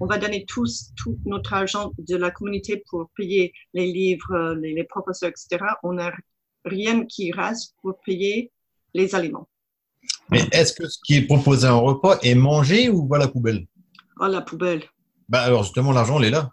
on va donner tous, tout notre argent de la communauté pour payer les livres, les, les professeurs, etc. On n'a rien qui reste pour payer les aliments. Mais est-ce que ce qui est proposé en repas est mangé ou va à la poubelle? À la poubelle. Bah alors justement, l'argent, il est là.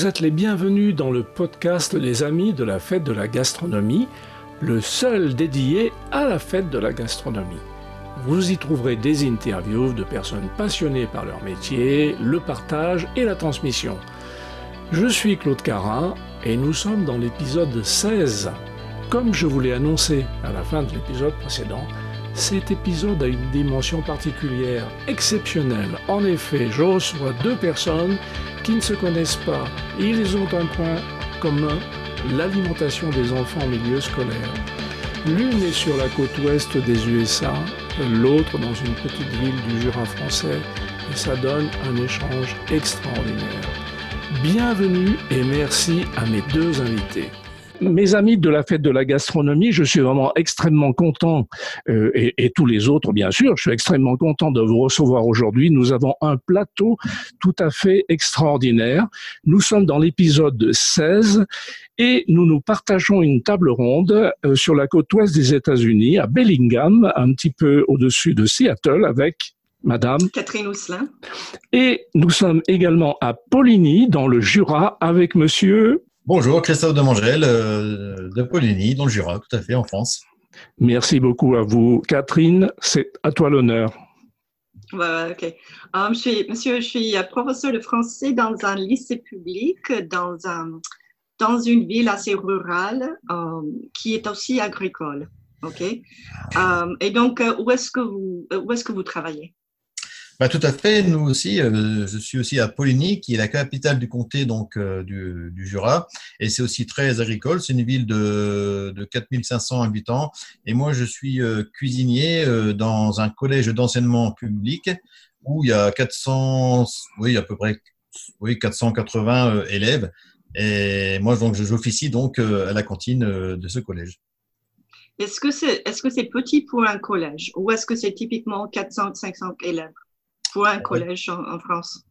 Vous êtes les bienvenus dans le podcast Les Amis de la Fête de la Gastronomie, le seul dédié à la Fête de la Gastronomie. Vous y trouverez des interviews de personnes passionnées par leur métier, le partage et la transmission. Je suis Claude Carin et nous sommes dans l'épisode 16. Comme je vous l'ai annoncé à la fin de l'épisode précédent, cet épisode a une dimension particulière, exceptionnelle. En effet, je reçois deux personnes qui ne se connaissent pas. Ils ont un point commun, l'alimentation des enfants en milieu scolaire. L'une est sur la côte ouest des USA, l'autre dans une petite ville du Jura français, et ça donne un échange extraordinaire. Bienvenue et merci à mes deux invités. Mes amis de la fête de la gastronomie, je suis vraiment extrêmement content, euh, et, et tous les autres bien sûr, je suis extrêmement content de vous recevoir aujourd'hui. Nous avons un plateau tout à fait extraordinaire. Nous sommes dans l'épisode 16 et nous nous partageons une table ronde euh, sur la côte ouest des États-Unis, à Bellingham, un petit peu au-dessus de Seattle, avec Madame. Catherine Ousselin. Et nous sommes également à Poligny, dans le Jura, avec Monsieur. Bonjour, Christophe Demangel euh, de Poligny, dans le Jura, tout à fait, en France. Merci beaucoup à vous, Catherine. C'est à toi l'honneur. Ouais, ok. Um, je suis, monsieur, je suis euh, professeur de français dans un lycée public, dans, un, dans une ville assez rurale, um, qui est aussi agricole. Ok? Um, et donc, euh, où est-ce que vous, euh, où est-ce que vous travaillez? Bah, tout à fait, nous aussi, euh, je suis aussi à Poligny, qui est la capitale du comté donc euh, du, Jura, et c'est aussi très agricole. C'est une ville de, de 4500 habitants, et moi je suis euh, cuisinier dans un collège d'enseignement public où il y a 400, oui à peu près, oui 480 euh, élèves, et moi donc j'officie donc à la cantine de ce collège. Est-ce que c'est petit pour un collège? Ou est-ce que c'est typiquement 400, 500 élèves? Pour un collège en, en France?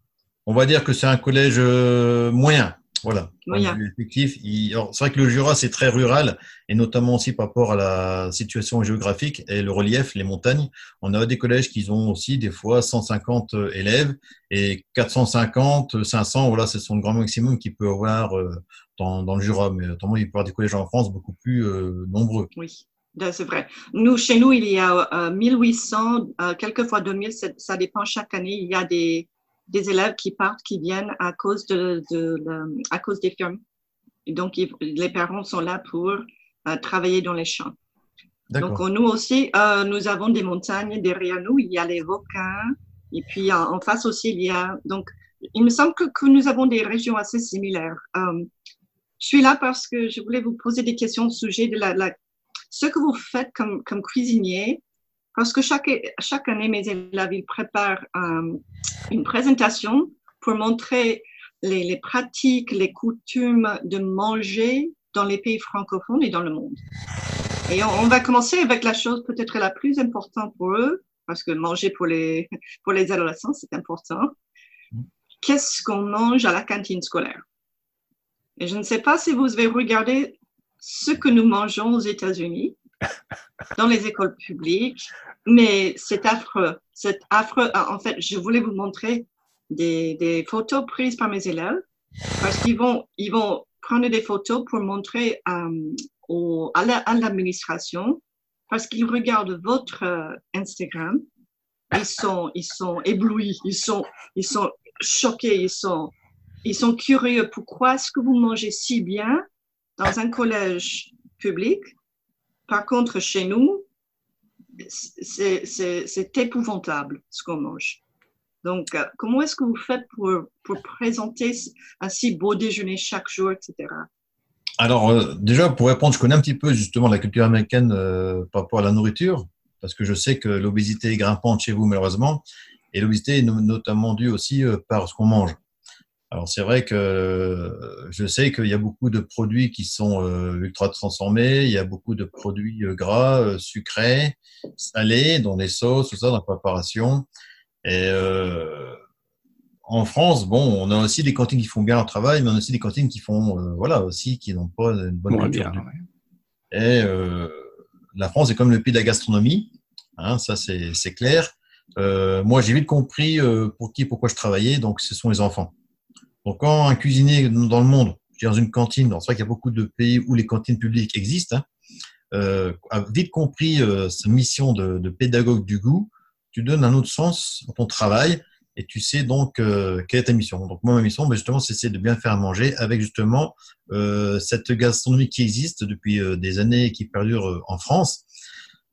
On va dire que c'est un collège euh, moyen. Voilà. Moyen. Effectif. C'est vrai que le Jura, c'est très rural, et notamment aussi par rapport à la situation géographique et le relief, les montagnes. On a des collèges qui ont aussi des fois 150 élèves et 450, 500, voilà, ce sont le grand maximum qu'il peut avoir euh, dans, dans le Jura. Mais autrement, il peut y avoir des collèges en France beaucoup plus euh, nombreux. Oui, c'est vrai. Nous, chez nous, il y a euh, 1800, euh, quelquefois 2000, ça, dépend chaque année. Il y a des, des élèves qui partent, qui viennent à cause, de, à cause des fermes. Et donc, ils- les parents sont là pour euh, travailler dans les champs. Donc, nous aussi, euh, nous avons des montagnes derrière nous. Il y a les Vaucans. Et puis, en, en face aussi, il y a. Donc, il me semble que, que nous avons des régions assez similaires. Euh, je suis là parce que je voulais vous poser des questions au sujet de la, la- ce que vous faites comme, comme cuisinier. Parce que chaque, chaque année, mes élèves, ils préparent euh, une présentation pour montrer les, les pratiques, les coutumes de manger dans les pays francophones et dans le monde. Et on, on va commencer avec la chose peut-être la plus importante pour eux, parce que manger pour les, pour les adolescents, c'est important. Qu'est-ce qu'on mange à la cantine scolaire? Et je ne sais pas si vous avez regardé ce que nous mangeons aux États-Unis, dans les écoles publiques, mais c'est affreux. C'est affreux. En fait, je voulais vous montrer des, des photos prises par mes élèves, parce qu'ils vont, ils vont prendre des photos pour montrer euh, au, à l'administration, parce qu'ils regardent votre euh, Instagram, ils sont, ils sont éblouis, ils sont, ils sont choqués, ils sont, ils sont curieux. Pourquoi est-ce que vous mangez si bien dans un collège public? Par contre, chez nous, c'est épouvantable ce qu'on mange. Donc, euh, comment est-ce que vous faites pour, présenter un si beau déjeuner chaque jour, etc. Alors, euh, déjà, pour répondre, je connais un petit peu justement la culture américaine euh, par rapport à la nourriture, parce que je sais que l'obésité est grimpante chez vous, malheureusement, et l'obésité est no- notamment due aussi par ce qu'on mange. Alors, c'est vrai que euh, je sais qu'il y a beaucoup de produits qui sont euh, ultra transformés, il y a beaucoup de produits euh, gras, sucrés, salés, dans les sauces, tout ça, dans la préparation. Et euh, en France, bon, on a aussi des cantines qui font bien leur travail, mais on a aussi des cantines qui font, euh, voilà, aussi, qui n'ont pas une bonne Moins culture bien. du ouais. et euh, la France est comme le pays de la gastronomie, hein, ça c'est c'est clair. Euh, moi, j'ai vite compris euh, pour qui, pourquoi je travaillais, donc ce sont les enfants. Donc quand un cuisinier dans le monde, dans une cantine, c'est vrai qu'il y a beaucoup de pays où les cantines publiques existent, hein, euh, a vite compris euh, sa mission de, de pédagogue du goût, tu donnes un autre sens à ton travail et tu sais donc euh, quelle est ta mission. Donc moi, ma mission, ben, justement, c'est de bien faire manger avec justement euh, cette gastronomie qui existe depuis euh, des années et qui perdure en France.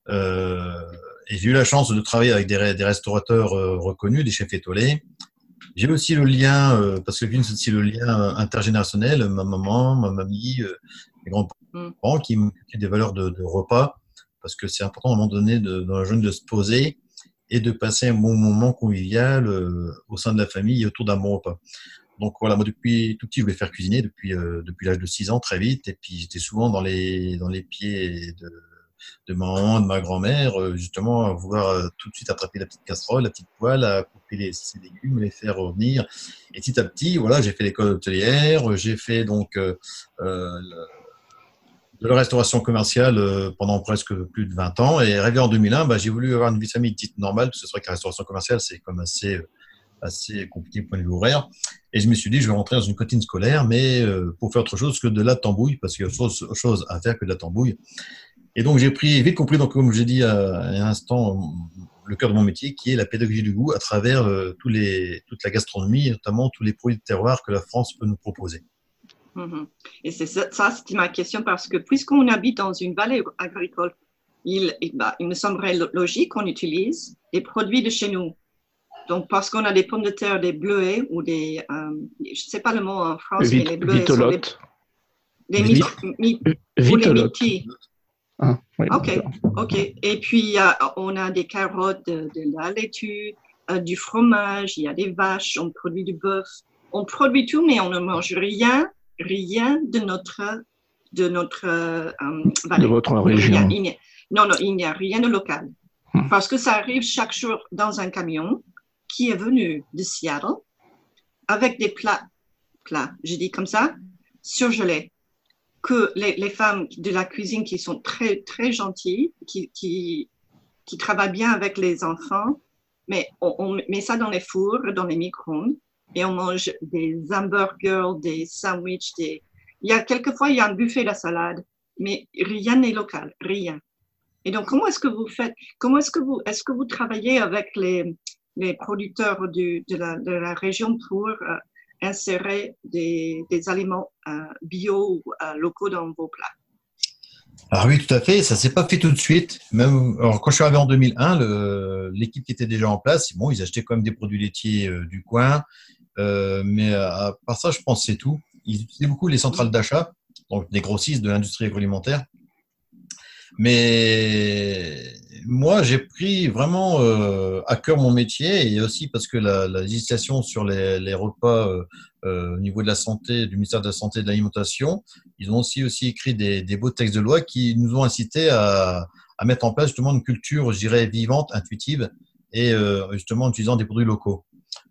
Euh, et j'ai eu la chance de travailler avec des, des restaurateurs reconnus, des chefs étoilés. J'ai aussi le lien, euh, parce que c'est aussi le lien intergénérationnel, ma maman, ma mamie, euh, mes grands-parents qui m'inculquaient des valeurs de, de repas, parce que c'est important à un moment donné de, dans la jeune de se poser et de passer un bon moment convivial euh, au sein de la famille et autour d'un bon repas. Donc voilà, moi depuis tout petit, je voulais faire cuisiner depuis euh, depuis l'âge de 6 ans très vite, et puis j'étais souvent dans les dans les pieds de de ma grand-mère, euh, justement à vouloir euh, tout de suite attraper la petite casserole, la petite poêle, à couper les, légumes, les faire revenir. Et petit à petit, voilà, j'ai fait l'école hôtelière, euh, j'ai fait donc de la restauration commerciale pendant presque plus de 20 ans. Et arrivé en 2001, bah, j'ai voulu avoir une vie de famille dite normale, parce que c'est vrai que la restauration commerciale, c'est comme assez assez compliqué point de vue horaire. Et je me suis dit, je vais rentrer dans une cantine scolaire, mais pour faire autre chose que de la tambouille, parce qu'il y a autre chose à faire que de la tambouille. Et donc, j'ai pris, vite compris, donc, comme j'ai dit à un instant, le cœur de mon métier, qui est la pédagogie du goût à travers euh, tous les, toute la gastronomie, et notamment tous les produits de terroir que la France peut nous proposer. Mhm. Et c'est ça, ça, c'était ma question parce que puisqu'on habite dans une vallée agricole, il, il, bah, il me semblerait lo- logique qu'on utilise des produits de chez nous. Donc, parce qu'on a des pommes de terre, des bleuets ou des, euh, je ne sais pas le mot en France, mais Vite- les bleuets sont des, ou les mitis. Ah, oui, Ok. OK. Et puis, on a des carottes, de, de la laitue, euh, du fromage, il y a des vaches, on produit du bœuf. On produit tout, mais on ne mange rien, rien de notre, de notre euh, De vallée. votre Il y a- région. il n'y a- non, non, il n'y a rien de local. Hmm. Parce que ça arrive chaque jour dans un camion qui est venu de Seattle avec des plats, plats, je dis comme ça, surgelés. Que les, femmes de la cuisine qui sont très, très gentilles, qui, qui, qui travaillent bien avec les enfants, mais on, met ça dans les fours, dans les micro-ondes, et on mange des hamburgers, des sandwichs, des... Il y a quelquefois, il y a un buffet de salade, mais rien n'est local, rien. Et donc, comment est-ce que vous faites, comment est-ce que vous, est-ce que vous travaillez avec les, les producteurs du, de, la, de la région pour euh, insérer des, aliments euh, bio ou euh, locaux dans vos plats? Ah oui, tout à fait. Ça s'est pas fait tout de suite. Même alors, quand je suis arrivé en 2001, le- l'équipe qui était déjà en place, bon, ils achetaient quand même des produits laitiers euh, du coin, mais à part ça, je pense que c'est tout. Ils utilisaient beaucoup les centrales d'achat, donc des grossistes de l'industrie agroalimentaire. Mais moi, j'ai pris vraiment euh, à cœur mon métier et aussi parce que la, la législation sur les, les repas euh, euh, au niveau de la santé, du ministère de la Santé et de l'Alimentation, ils ont aussi, aussi écrit des, des beaux textes de loi qui nous ont incité à, à mettre en place justement une culture, je dirais, vivante, intuitive et euh, justement en utilisant des produits locaux.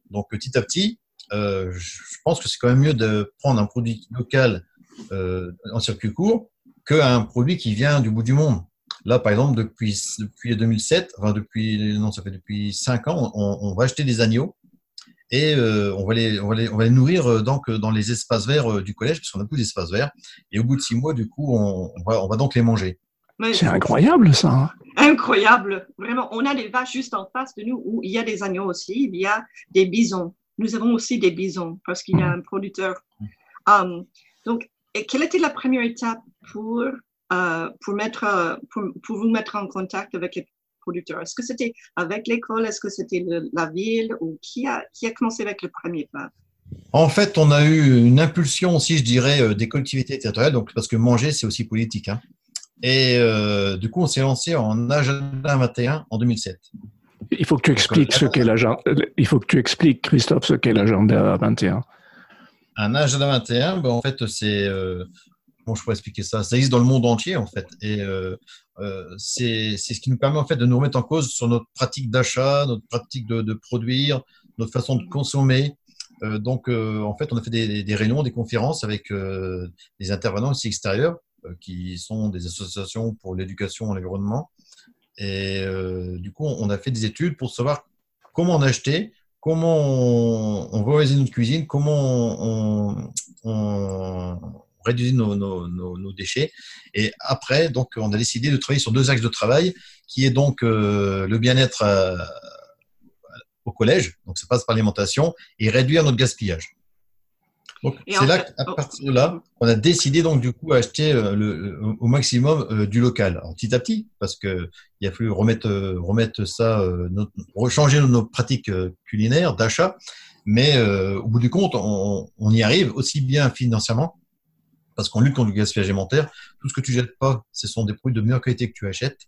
Donc petit à petit, euh, je je pense que c'est quand même mieux de prendre un produit local euh, en circuit court qu'un produit qui vient du bout du monde. Là, par exemple, depuis, depuis 2007, enfin depuis, non, ça fait depuis 5 ans, on, on va acheter des agneaux et euh, on, va les, on, va les, on va les nourrir euh, donc, dans les espaces verts euh, du collège, parce qu'on a plus d'espaces verts. Et au bout de 6 mois, du coup, on, on, va, on va donc les manger. C'est incroyable ça. hein. incroyable, vraiment. On a des vaches juste en face de nous où il y a des agneaux aussi, il y a des bisons. Nous avons aussi des bisons parce qu'il y a un producteur. Um, donc, et quelle était la première étape pour, euh, pour, mettre, euh, pour, pour vous mettre en contact avec les producteurs Est-ce que c'était avec l'école? Est-ce que c'était la ville? Ou qui a, qui a commencé avec le premier pas? En fait, on a eu une impulsion aussi, je dirais, euh, des collectivités territoriales, donc, parce que manger, c'est aussi politique. hein. Et euh, du coup, on s'est lancé en Agenda 21 en 2007. Il faut que tu expliques ce qu'est l'agenda. Il faut que tu expliques, Christophe, ce qu'est l'agenda 21. Un Agenda 21, ben, en fait, c'est. euh, Comment je pourrais expliquer ça? Ça existe dans le monde entier, en fait. Et euh, euh, c'est ce qui nous permet, en fait, de nous remettre en cause sur notre pratique d'achat, notre pratique de, produire, notre façon de consommer. Euh, donc, euh, en fait, on a fait des, réunions, des conférences avec des intervenants aussi extérieurs, qui sont des associations pour l'éducation et l'environnement. Et du coup, on a fait des études pour savoir comment on achetait, comment on, on valorisait notre cuisine, comment on réduisait nos, nos- nos- nos déchets. Et après, donc, on a décidé de travailler sur deux axes de travail, qui est donc euh, le bien-être euh, au collège, donc ça passe par l'alimentation, et réduire notre gaspillage. Donc, c'est là fait- qu'à partir de là, on a décidé donc du coup acheter euh, le, le- au maximum euh, du local. Alors, petit à petit, parce que il a fallu remettre remettre ça, notre, rechanger nos, pratiques culinaires d'achat, mais euh, au bout du compte, on, on y arrive aussi bien financièrement, parce qu'on lutte contre le gaspillage alimentaire. Tout ce que tu jettes pas, ce sont des produits de meilleure qualité que tu achètes.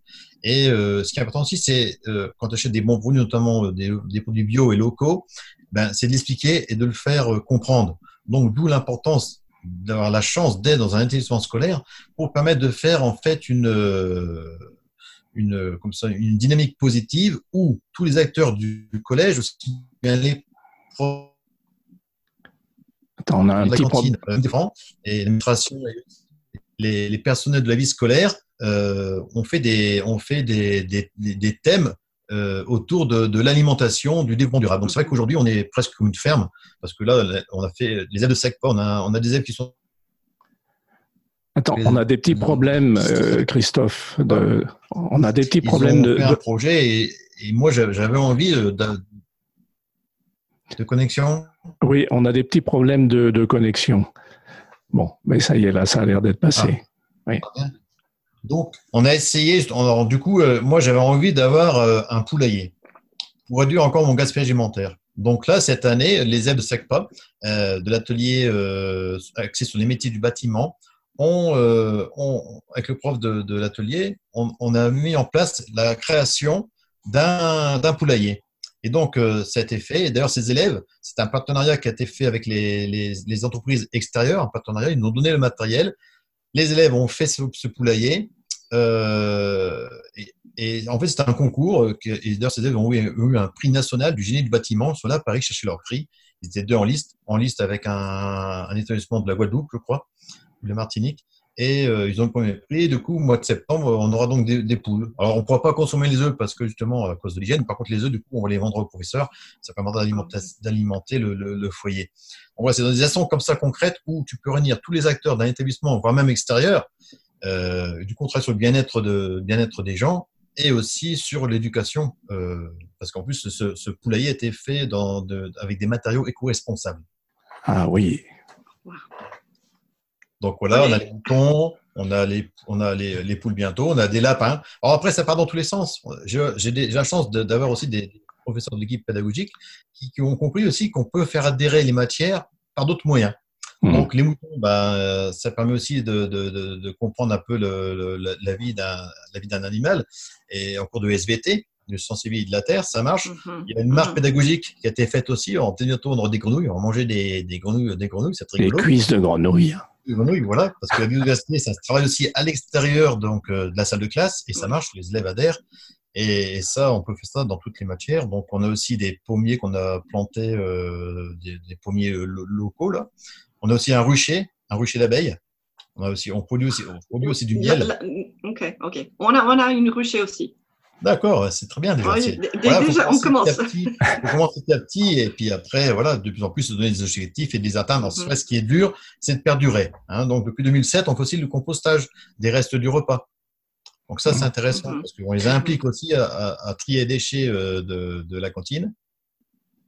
Et euh, ce qui est important aussi, c'est euh, quand tu achètes des bons produits, notamment euh, des, des produits bio et locaux, ben, c'est de l'expliquer et de le faire euh, comprendre. Donc, d'où l'importance d'avoir la chance d'être dans un établissement scolaire pour permettre de faire en fait une, euh, une, comme ça, une dynamique positive où tous les acteurs du, collège, aussi bien les profs, on a un petit cantine, problème. euh, et l'administration, les, les personnels de la vie scolaire euh, ont fait des, ont fait des, des, thèmes euh, autour de, de l'alimentation, du développement durable. Donc c'est vrai qu'aujourd'hui on est presque comme une ferme parce que là on a fait les aides de SECPA, on a, on a des aides qui sont Attends, on a des petits problèmes, euh, Christophe. De... On a des petits ils problèmes ont de. fait un de- projet et, et moi j'avais envie d'un- de connexion. Oui, on a des petits problèmes de, de connexion. Bon, mais ça y est, là, ça a l'air d'être passé. Donc, on a essayé, alors, du coup, euh, moi, j'avais envie d'avoir euh, un poulailler pour réduire encore mon gaspillage alimentaire. Donc là, cette année, les aides de SACPA, euh, de l'atelier euh, axé sur les métiers du bâtiment, avec le prof de, de l'atelier, on, on a mis en place la création d'un poulailler. Et donc, euh, ça a été fait. Et d'ailleurs, ces élèves, c'est un partenariat qui a été fait avec les, entreprises extérieures, un partenariat, ils nous ont donné le matériel. Les élèves ont fait ce, poulailler. Euh, et, en fait, c'était un concours. euh, et d'ailleurs, ces élèves ont eu, un prix national du génie du bâtiment. Ils sont là à Paris chercher leur prix. Ils étaient deux en liste, en liste avec un, un établissement de la Guadeloupe, je crois, ou la Martinique. Et euh, ils ont le premier prix. Et du coup, au mois de septembre, on aura donc des, des poules. Alors, on ne pourra pas consommer les œufs parce que justement, à cause de l'hygiène. Par contre, les œufs, du coup, on va les vendre aux professeurs. Ça permettra d'alimenter, le, le- le foyer. Donc, voilà, c'est dans des actions comme ça concrètes où tu peux réunir tous les acteurs d'un établissement, voire même extérieur, euh, du contrat sur le bien-être de, bien-être des gens et aussi sur l'éducation. euh, parce qu'en plus, ce, ce poulailler a été fait dans de- avec des matériaux éco-responsables. Ah oui. Donc voilà, on a les moutons, on a les, on a les, les poules bientôt, on a des lapins. Alors après, ça part dans tous les sens. J'ai des- j'ai la chance de- d'avoir aussi des professeurs de l'équipe pédagogique qui, qui ont compris aussi qu'on peut faire adhérer les matières par d'autres moyens. Mhm. Donc les moutons, ben, ça permet aussi de, de, de, de comprendre un peu le, le- la, la vie d'un la vie d'un animal. Et en cours de SVT, de sensibilité de la terre, ça marche. Mhm. Il y a une marque Mhm. pédagogique qui a été faite aussi. En bientôt, on aura des grenouilles, on manger des, des grenouilles, des grenouilles, c'est Les rigolo cuisses de grenouille. Grenouilles, voilà, parce que la biodiversité, ça se travaille aussi à l'extérieur donc euh, de la salle de classe et ça marche, les élèves adhèrent. Et, ça, on peut faire ça dans toutes les matières. Donc, on a aussi des pommiers qu'on a plantés, euh, des, des pommiers euh, lo- locaux là. On a aussi un rucher, un rucher d'abeilles. On a aussi, on produit aussi, on produit aussi du miel. ok, ok. On a, on a une ruchée aussi. D'accord, c'est très bien déjà. Oui, voilà, on commence. petit à petit, faut commencer petit à petit, et puis après, voilà, de plus en plus, se donner des objectifs et de les atteindre. Mhm. Ce qui est dur, c'est de perdurer. Hein. Donc, depuis 2007, on fait aussi le compostage des restes du repas. Donc ça, c'est intéressant, Mhm. parce qu'on les implique aussi à, à- à trier les déchets euh, de, de la cantine.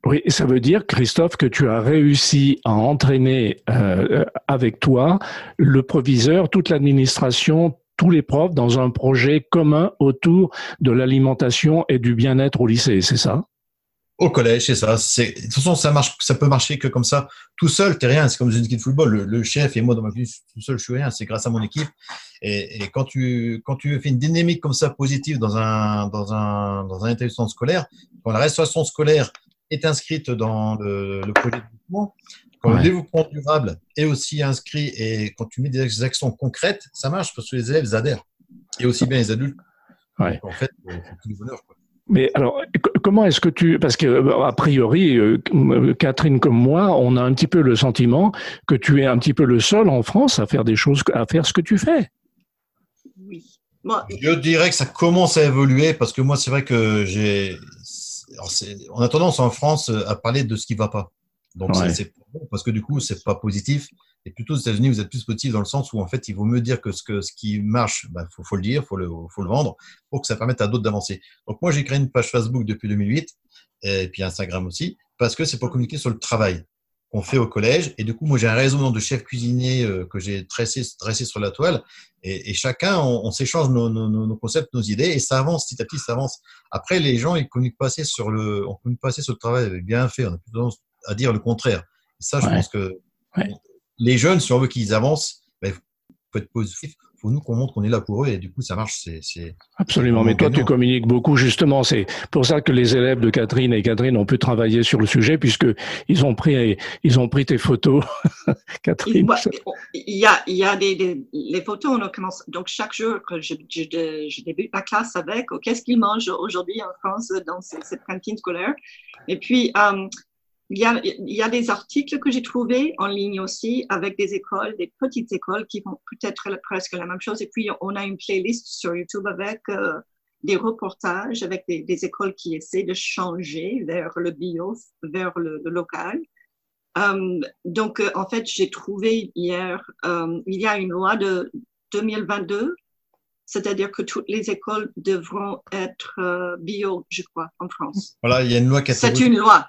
Oui, ça veut dire, Christophe, que tu as réussi à entraîner euh, avec toi le proviseur, toute l'administration, tous les profs dans un projet commun autour de l'alimentation et du bien-être au lycée, c'est ça? Au collège, c'est ça. De toute façon, ça marche, ça peut marcher que comme ça. Tout seul, t'es rien. C'est comme une équipe de football. Le, chef et moi, dans ma vie, tout seul, je suis rien. C'est grâce à mon équipe. Et, quand tu, quand tu fais une dynamique comme ça positive dans un, dans un, dans un établissement scolaire, quand la restauration scolaire est inscrite dans le, projet de développement, quand Ouais. le développement durable est aussi inscrit et quand tu mets des actions concrètes, ça marche parce que les élèves adhèrent. Et aussi bien les adultes. Ouais. Donc, en fait, euh, c'est tout du bonheur. Quoi. Mais alors, co- comment est-ce que tu... Parce que, euh, a priori, euh, Catherine comme moi, on a un petit peu le sentiment que tu es un petit peu le seul en France à faire des choses, à faire ce que tu fais. Oui. Moi, Je dirais que ça commence à évoluer parce que moi, c'est vrai que j'ai. On a tendance en France à parler de ce qui va pas. Donc, Ouais. c'est bon parce que du coup, c'est pas positif. Et plutôt aux États-Unis, vous êtes plus positif dans le sens où en fait, il vaut mieux dire que ce, que, ce qui marche, bah, faut, faut le dire, faut le, faut le vendre pour que ça permette à d'autres d'avancer. Donc, moi, j'ai créé une page Facebook depuis 2008 et puis Instagram aussi parce que c'est pour communiquer sur le travail qu'on fait au collège. Et du coup, moi, j'ai un réseau de chefs cuisiniers euh, que j'ai tressé, tressé sur la toile. Et, et chacun, on, on s'échange nos, nos, nos nos concepts, nos idées, et ça avance petit à petit, ça avance. Après, les gens, ils communiquent pas assez sur le, on communique pas assez sur le travail bien fait. On a plutôt tendance à dire le contraire. Et ça, je Ouais. pense que Ouais. les jeunes, si on veut qu'ils avancent, ben, il faut être positif. Il faut nous qu'on montre qu'on est là pour eux, et du coup, ça marche. C'est, Absolument. Mais toi, tu communiques beaucoup, justement. C'est pour ça que les élèves de Catherine et Catherine ont pu travailler sur le sujet, puisque ils ont pris, ils ont pris tes photos, Catherine. ouais, il y a, il y a des, des- les photos, on commence, donc chaque jour que je, je, je débute ma classe avec, oh, qu'est-ce qu'ils mangent aujourd'hui en France dans ce- cette cantine scolaire? Et puis, euh, il y a, il y a des articles que j'ai trouvés en ligne aussi avec des écoles, des petites écoles qui font peut-être presque la même chose. Et puis, on a une playlist sur YouTube avec euh, des reportages avec des, des écoles qui essaient de changer vers le bio, vers le, le local. Euh, donc, euh, en fait, j'ai trouvé hier, il y a une loi de 2022, c'est-à-dire que toutes les écoles devront être bio, je crois, en France. voilà, il y a une loi qui a C'est une loi.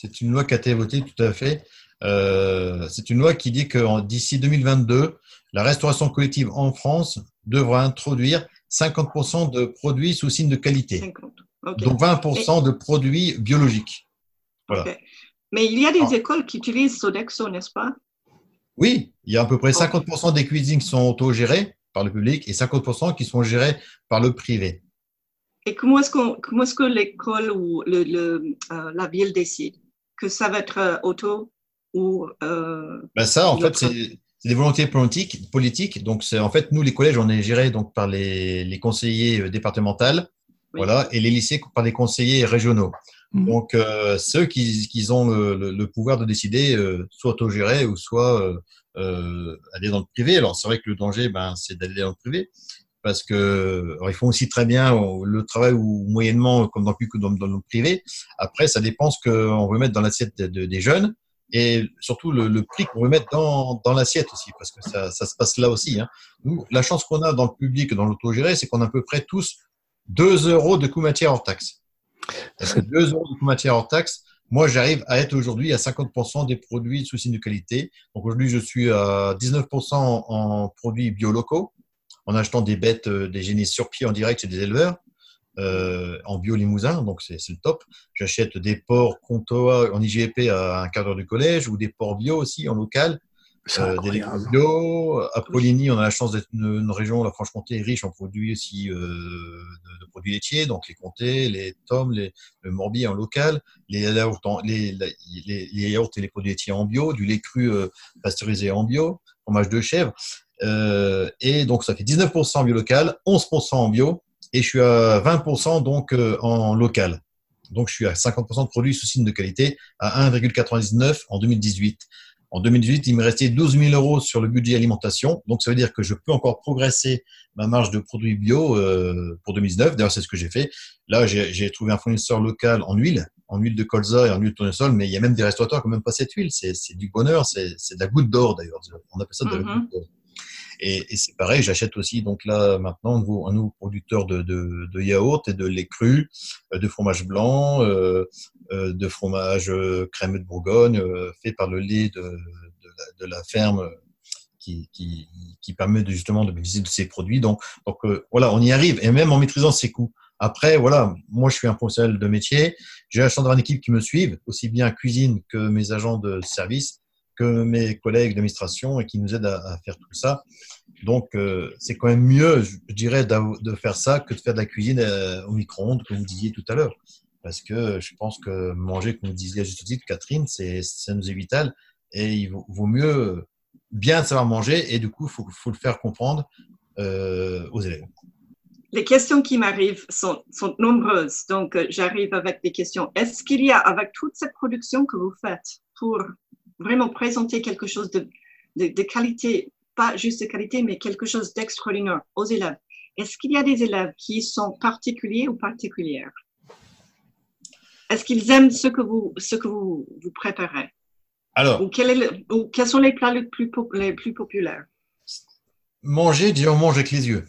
C'est une loi qui a été votée, tout à fait. Euh, c'est une loi qui dit que d'ici 2022, la restauration collective en France devra introduire 50% de produits sous signe de qualité, 50. OK. donc 20% de produits biologiques. Voilà. Mais il y a des Ah. écoles qui utilisent Sodexo, n'est-ce pas? Oui, il y a à peu près Oh. 50% des cuisines qui sont autogérées par le public et 50% qui sont gérées par le privé. Et comment est-ce comment est-ce que l'école ou le, le, euh, la ville décide? Que ça va être euh, auto ou euh, Ben ça, en fait, c'est des volontés politiques. politiques. Donc, c'est en fait, nous, les collèges, on est gérés donc par les, les conseillers euh, départementaux, Oui. voilà, et les lycées par les conseillers régionaux. Mhm. Donc, euh, ceux qui, qui ont le, le, le pouvoir de décider, euh, soit autogérer ou soit euh, euh, aller dans le privé. Alors, c'est vrai que le danger, ben, c'est d'aller dans le privé. Parce que alors, ils font aussi très bien le travail ou moyennement comme dans dans, dans le privé. Après, ça dépend ce qu'on veut mettre dans l'assiette de- de- des jeunes et surtout le, prix qu'on veut mettre dans, dans l'assiette aussi, parce que ça, se passe là aussi. Hein. Nous, la chance qu'on a dans le public dans l'autogéré, c'est qu'on a à peu près tous 2 euros de coût matière hors taxe. C'est 2 euros de coût matière hors taxe. Moi, j'arrive à être aujourd'hui à 50% des produits sous signe de qualité. Donc aujourd'hui, je suis à 19% en, en produits biolocaux, en achetant des bêtes, euh, des génisses sur pied en direct chez des éleveurs, euh, en bio limousin, donc c'est le top. J'achète des porcs Comtois en IGP à un quart d'heure du collège ou des porcs bio aussi en local. Euh, des bio. À Poligny, on a la chance d'être une, une région, la Franche-Comté, riche en produits aussi euh, de, de produits laitiers, donc les comtés, les tomes, les, le morbier en local, les yaourts, en- les, les, les- les yaourts et les produits laitiers en bio, du lait cru euh, pasteurisé en bio, fromage de chèvre. Euh, et donc, ça fait 19% en bio local, 11% en bio, et je suis à 20% donc euh, en local. Donc, je suis à 50% de produits sous signe de qualité à 1,99 en 2018. En 2018, il me restait 12 000 euros sur le budget alimentation. Donc, ça veut dire que je peux encore progresser ma marge de produits bio euh, pour 2019. D'ailleurs, c'est ce que j'ai fait. Là, j'ai trouvé un fournisseur local en huile, en huile de colza et en huile de tournesol, mais il y a même des restaurateurs qui n'ont même pas cette huile. C'est du bonheur, c'est de la goutte d'or d'ailleurs. On appelle ça de la Mhm. goutte d'or. Et, c'est pareil, j'achète aussi donc là maintenant un nouveau, producteur de, de, yaourt et de lait cru, euh, de fromage blanc, euh, euh, de fromage crémeux de Bourgogne, fait par le lait de, la, ferme qui, permet justement de bénéficier de ces produits. Donc, voilà, on y arrive, et même en maîtrisant ses coûts. Après, voilà, moi je suis un professionnel de métier, j'ai la chance d'avoir une équipe qui me suive, aussi bien cuisine que mes agents de service, que mes collègues d'administration et qui nous aident à, faire tout ça. Donc, euh, c'est quand même mieux, je dirais, de faire ça que de faire de la cuisine euh, au micro-ondes, comme vous disiez tout à l'heure. Parce que je pense que manger, comme vous disiez à juste titre, Catherine, c'est, ça nous est vital. Et il vaut, mieux bien savoir manger et du coup, il faut, le faire comprendre euh, aux élèves. Les questions qui m'arrivent sont, nombreuses, donc j'arrive avec des questions. Est-ce qu'il y a, avec toute cette production que vous faites, pour vraiment présenter quelque chose de, de, de qualité, pas juste de qualité, mais quelque chose d'extraordinaire aux élèves, est-ce qu'il y a des élèves qui sont particuliers ou particulières? Est-ce qu'ils aiment ce que vous, ce que vous, vous préparez? Alors, ou, quel est le- ou quels sont les plats les plus, les plus populaires? Manger, déjà, on mange avec les yeux.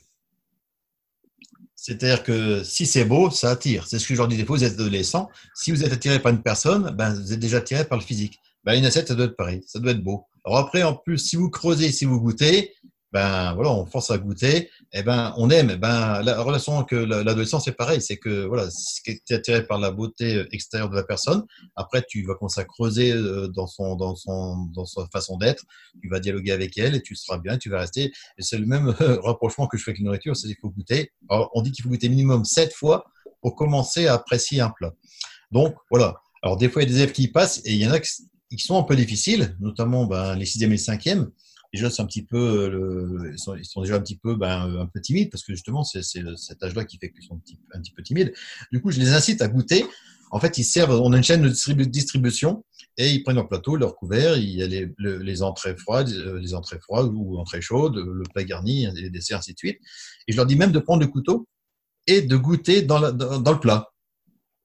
C'est-à-dire que si c'est beau, ça attire. C'est ce que je leur dis des fois, vous êtes adolescents. Si vous êtes attiré par une personne, ben, vous êtes déjà attiré par le physique. Ben, une assiette, ça doit être pareil. Ça doit être beau. Alors après, en plus, si vous creusez, si vous goûtez, ben voilà, on force à goûter. Et ben, on aime. Eh Ben, la relation que la- l'adolescence, c'est pareil. C'est que voilà, si tu es attiré par la beauté extérieure de la personne, après, tu vas commencer à creuser euh, dans son, dans son, dans sa façon d'être. Tu vas dialoguer avec elle et tu seras bien. Tu vas rester. Et c'est le même euh, rapprochement que je fais avec la nourriture, c'est qu'il faut goûter. Alors, on dit qu'il faut goûter minimum sept fois pour commencer à apprécier un plat. Donc, voilà. Alors, des fois, il y a des élèves qui passent et il y en a qui qui sont un peu difficiles, notamment ben, les sixième et les cinquièmes. Les jeunes sont un petit peu, euh, le- ils, sont, ils sont déjà un petit peu, ben, euh, un peu timides parce que justement, c'est c'est cet âge-là qui fait qu'ils sont un petit, peu timides. Du coup, je les incite à goûter. En fait, ils servent, on a une chaîne de distribu- distribution et ils prennent leur plateau, leur couvert, il y a les, le- les entrées froides, euh, les entrées froides ou entrées chaudes, le plat garni, les desserts, ainsi de suite. Et je leur dis même de prendre le couteau et de goûter dans, dans le plat.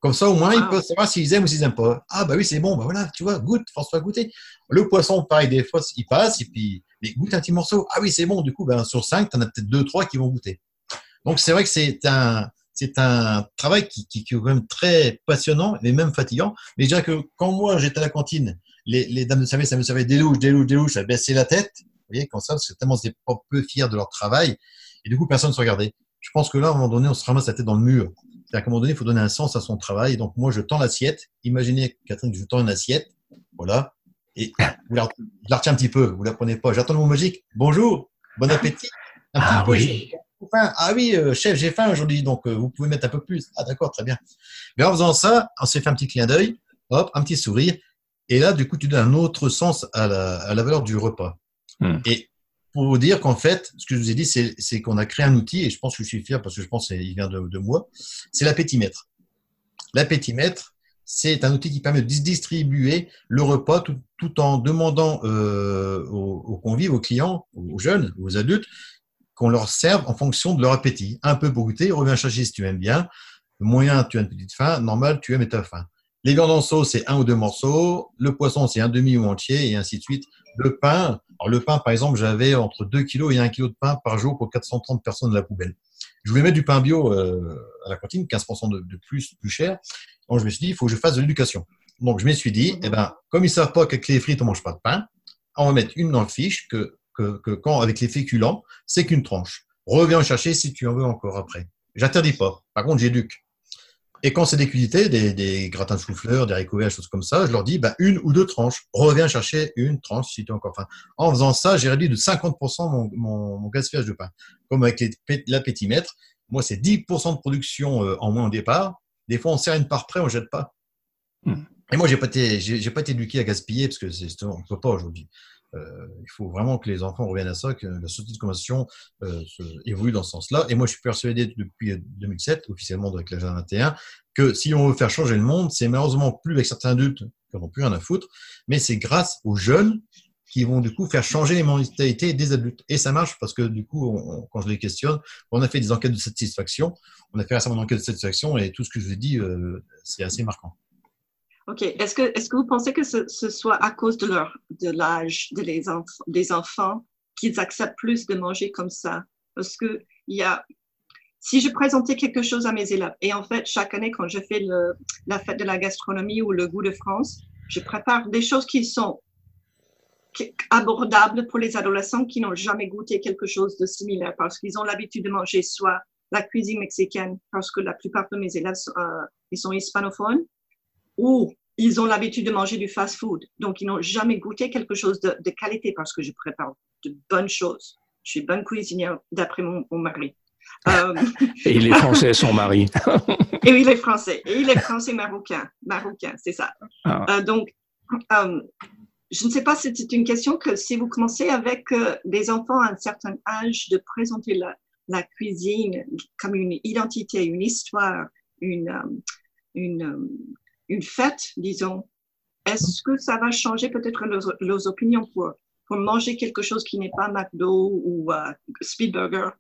Comme ça, au moins, ils Wow. peuvent savoir s'ils aiment ou s'ils n'aiment pas. Ah, bah oui, c'est bon, bah voilà, tu vois, goûte, force-toi à goûter. Le poisson, pareil, des fois, il passe, et puis, mais goûte un petit morceau. Ah oui, c'est bon, du coup, ben, sur cinq, tu en as peut-être deux, trois qui vont goûter. Donc, c'est vrai que c'est un, c'est un travail qui, qui, qui est quand même très passionnant, mais même fatigant. Mais je dirais que quand moi, j'étais à la cantine, les, les dames de service, elles me servaient des louches, des louches, des louches, elles baissaient la tête. Vous voyez, comme ça, parce que tellement c'était pas peu fiers de leur travail. Et du coup, personne ne se regardait. Je pense que là, à un moment donné, on se ramasse la tête dans le mur. C'est-à-dire qu'à un moment donné, il faut donner un sens à son travail. Donc, moi, je tends l'assiette. Imaginez, Catherine, que je tends une assiette. Voilà. Et vous la, je la retiens un petit peu. Vous la prenez pas. J'attends le mot magique. Bonjour. Bon appétit. Un petit Ah peu, oui. Ah oui, euh, chef, j'ai faim aujourd'hui. Donc, euh, vous pouvez mettre un peu plus. Ah, d'accord, très bien. Mais en faisant ça, on s'est fait un petit clin d'œil. Hop, un petit sourire. Et là, du coup, tu donnes un autre sens à la, à la valeur du repas. Hmm. Et pour vous dire qu'en fait, ce que je vous ai dit, c'est qu'on a créé un outil, et je pense que je suis fier parce que je pense qu'il vient de, moi, c'est l'appétimètre. L'appétimètre, c'est un outil qui permet de dis- distribuer le repas tout, en demandant euh, aux, convives, aux clients, aux jeunes, aux adultes, qu'on leur serve en fonction de leur appétit. Un peu pour goûter, reviens chercher si tu aimes bien. Moyen, tu as une petite faim. Normal, tu aimes et tu faim. Les sauce, c'est un ou deux morceaux. Le poisson, c'est un demi ou entier, et ainsi de suite. Le pain, alors le pain, par exemple, j'avais entre 2 kilos et 1 kg de pain par jour pour 430 personnes de la poubelle. Je voulais mettre du pain bio euh, à la cantine, 15% de, de plus, plus cher. Donc je me suis dit, il faut que je fasse de l'éducation. Donc je me suis dit, eh ben, comme ils savent pas qu'avec les frites, on mange pas de pain, on va mettre une dans le fiche que, que, que quand avec les féculents, c'est qu'une tranche. Reviens chercher si tu en veux encore après. J'interdis pas. Par contre, j'éduque. Et quand c'est des crudités, des, des gratins de chou-fleur, des haricots verts, des choses comme ça, je leur dis bah, une ou deux tranches. Reviens chercher une tranche si tu as encore faim. En faisant ça, j'ai réduit de 50% mon, mon, mon gaspillage de pain. Comme avec l'appétimètre, moi, c'est 10% de production euh, en moins au départ. Des fois, on sert une part près, on jette pas. Hmm. Et moi, j'ai pas été, j'ai pas été éduqué à gaspiller parce que c'est, c'est- on peut pas aujourd'hui. Euh, il faut vraiment que les enfants reviennent à ça, que la société de consommation euh, évolue dans ce sens-là. Et moi, je suis persuadé depuis 2007, officiellement avec l'agenda 21, que si on veut faire changer le monde, c'est malheureusement plus avec certains adultes qui n'en ont plus rien à foutre, mais c'est grâce aux jeunes qui vont du coup faire changer les mentalités des adultes. Et ça marche parce que du coup, on- quand je les questionne, on a fait des enquêtes de satisfaction, on a fait récemment une enquête de satisfaction et tout ce que je vous ai dit, euh, c'est assez marquant. OK. Est-ce que, est-ce que vous pensez que ce, soit à cause de leur, de l'âge de les des enfants qu'ils acceptent plus de manger comme ça? Parce que il y a, si je présentais quelque chose à mes élèves, et en fait, chaque année, quand je fais la fête de la gastronomie ou le goût de France, je prépare des choses qui sont qu- abordable pour les adolescents qui n'ont jamais goûté quelque chose de similaire parce qu'ils ont l'habitude de manger soit la cuisine mexicaine parce que la plupart de mes élèves euh, ils sont hispanophones ou ils ont l'habitude de manger du fast-food. Donc, ils n'ont jamais goûté quelque chose de, de qualité parce que je prépare de bonnes choses. Je suis bonne cuisinière d'après mon, mon mari. Euh, Et il est français, son mari. et il est français. Et il est français marocain. Marocain, c'est ça. Ah. Euh, donc, euh, je ne sais pas si c'est une question que si vous commencez avec des enfants à un certain âge de présenter la, la cuisine comme une identité, une histoire, une, une, une fête, disons, est-ce que ça va changer peut-être leurs, leurs opinions pour, pour manger quelque chose qui n'est pas McDo ou euh, Speedburger?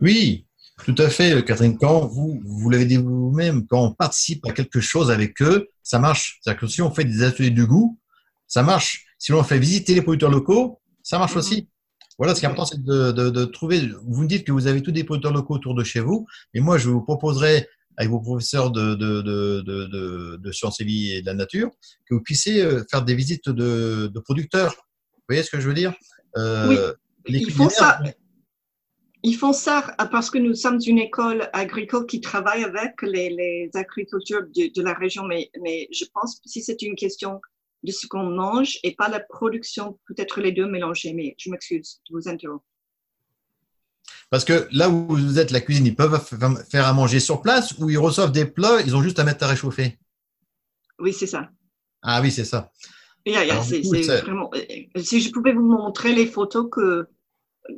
Oui, tout à fait, Catherine. Quand vous, vous l'avez dit vous-même, quand on participe à quelque chose avec eux, ça marche. C'est-à-dire que si on fait des ateliers de goût, ça marche. Si on fait visiter les producteurs locaux, ça marche Mhm. aussi. Voilà, ce qui est important, c'est de, de, de trouver. Vous me dites que vous avez tous des producteurs locaux autour de chez vous, mais moi, je vous proposerai, avec vos professeurs de, de, de, sciences et vie et de la nature, que vous puissiez euh, faire des visites de, producteurs. Vous voyez ce que je veux dire? Euh, Oui, les ils font ça. Ils font ça parce que nous sommes une école agricole qui travaille avec les, les agriculteurs de, de la région, mais, mais je pense que si c'est une question de ce qu'on mange et pas la production, peut-être les deux mélangés, mais je m'excuse de vous interrompre. Parce que là où vous êtes, la cuisine, ils peuvent fa- faire à manger sur place ou ils reçoivent des plats, ils ont juste à mettre à réchauffer. Oui, c'est ça. Ah oui, c'est ça. Yeah, yeah, Alors, coup, vraiment. euh, Si je pouvais vous montrer les photos que,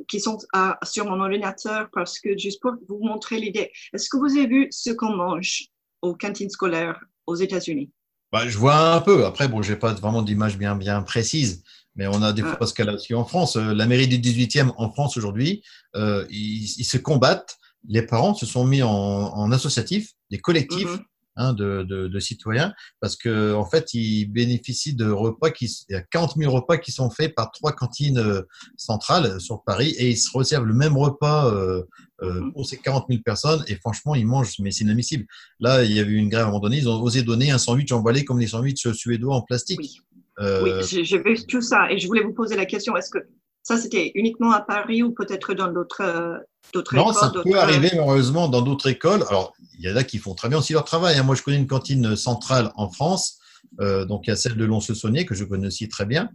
qui sont à- sur mon ordinateur, parce que juste pour vous montrer l'idée. Est-ce que vous avez vu ce qu'on mange aux cantines scolaires aux États-Unis? Bah, je vois un peu. Après, bon, j'ai pas vraiment d'image bien, bien précise, mais on a des fois ce cas-là aussi en France. Euh, La mairie du 18e en France aujourd'hui, euh, ils, ils se combattent. Les parents se sont mis en, en associatif, des collectifs Mhm. hein, de, de, de citoyens, parce que en fait, ils bénéficient de repas qui, il y a 40 000 repas qui sont faits par trois cantines euh, centrales sur Paris, et ils se reservent le même repas euh, euh, Mhm. pour ces 40 000 personnes, et franchement, ils mangent, mais c'est inadmissible. Là, il y a eu une grève à un moment donné, ils ont osé donner un sandwich emballé comme les sandwichs suédois en plastique. Oui. Euh, Oui, j'ai vu tout ça et je voulais vous poser la question, est-ce que ça c'était uniquement à Paris ou peut-être dans d'autres euh, d'autres Non, écoles ça peut arriver malheureusement dans d'autres écoles. Alors, il y en a qui font très bien aussi leur travail. hein. Moi, je connais une cantine centrale en France. Euh, donc, il y a celle de Lons-le-Saunier que je connais aussi très bien.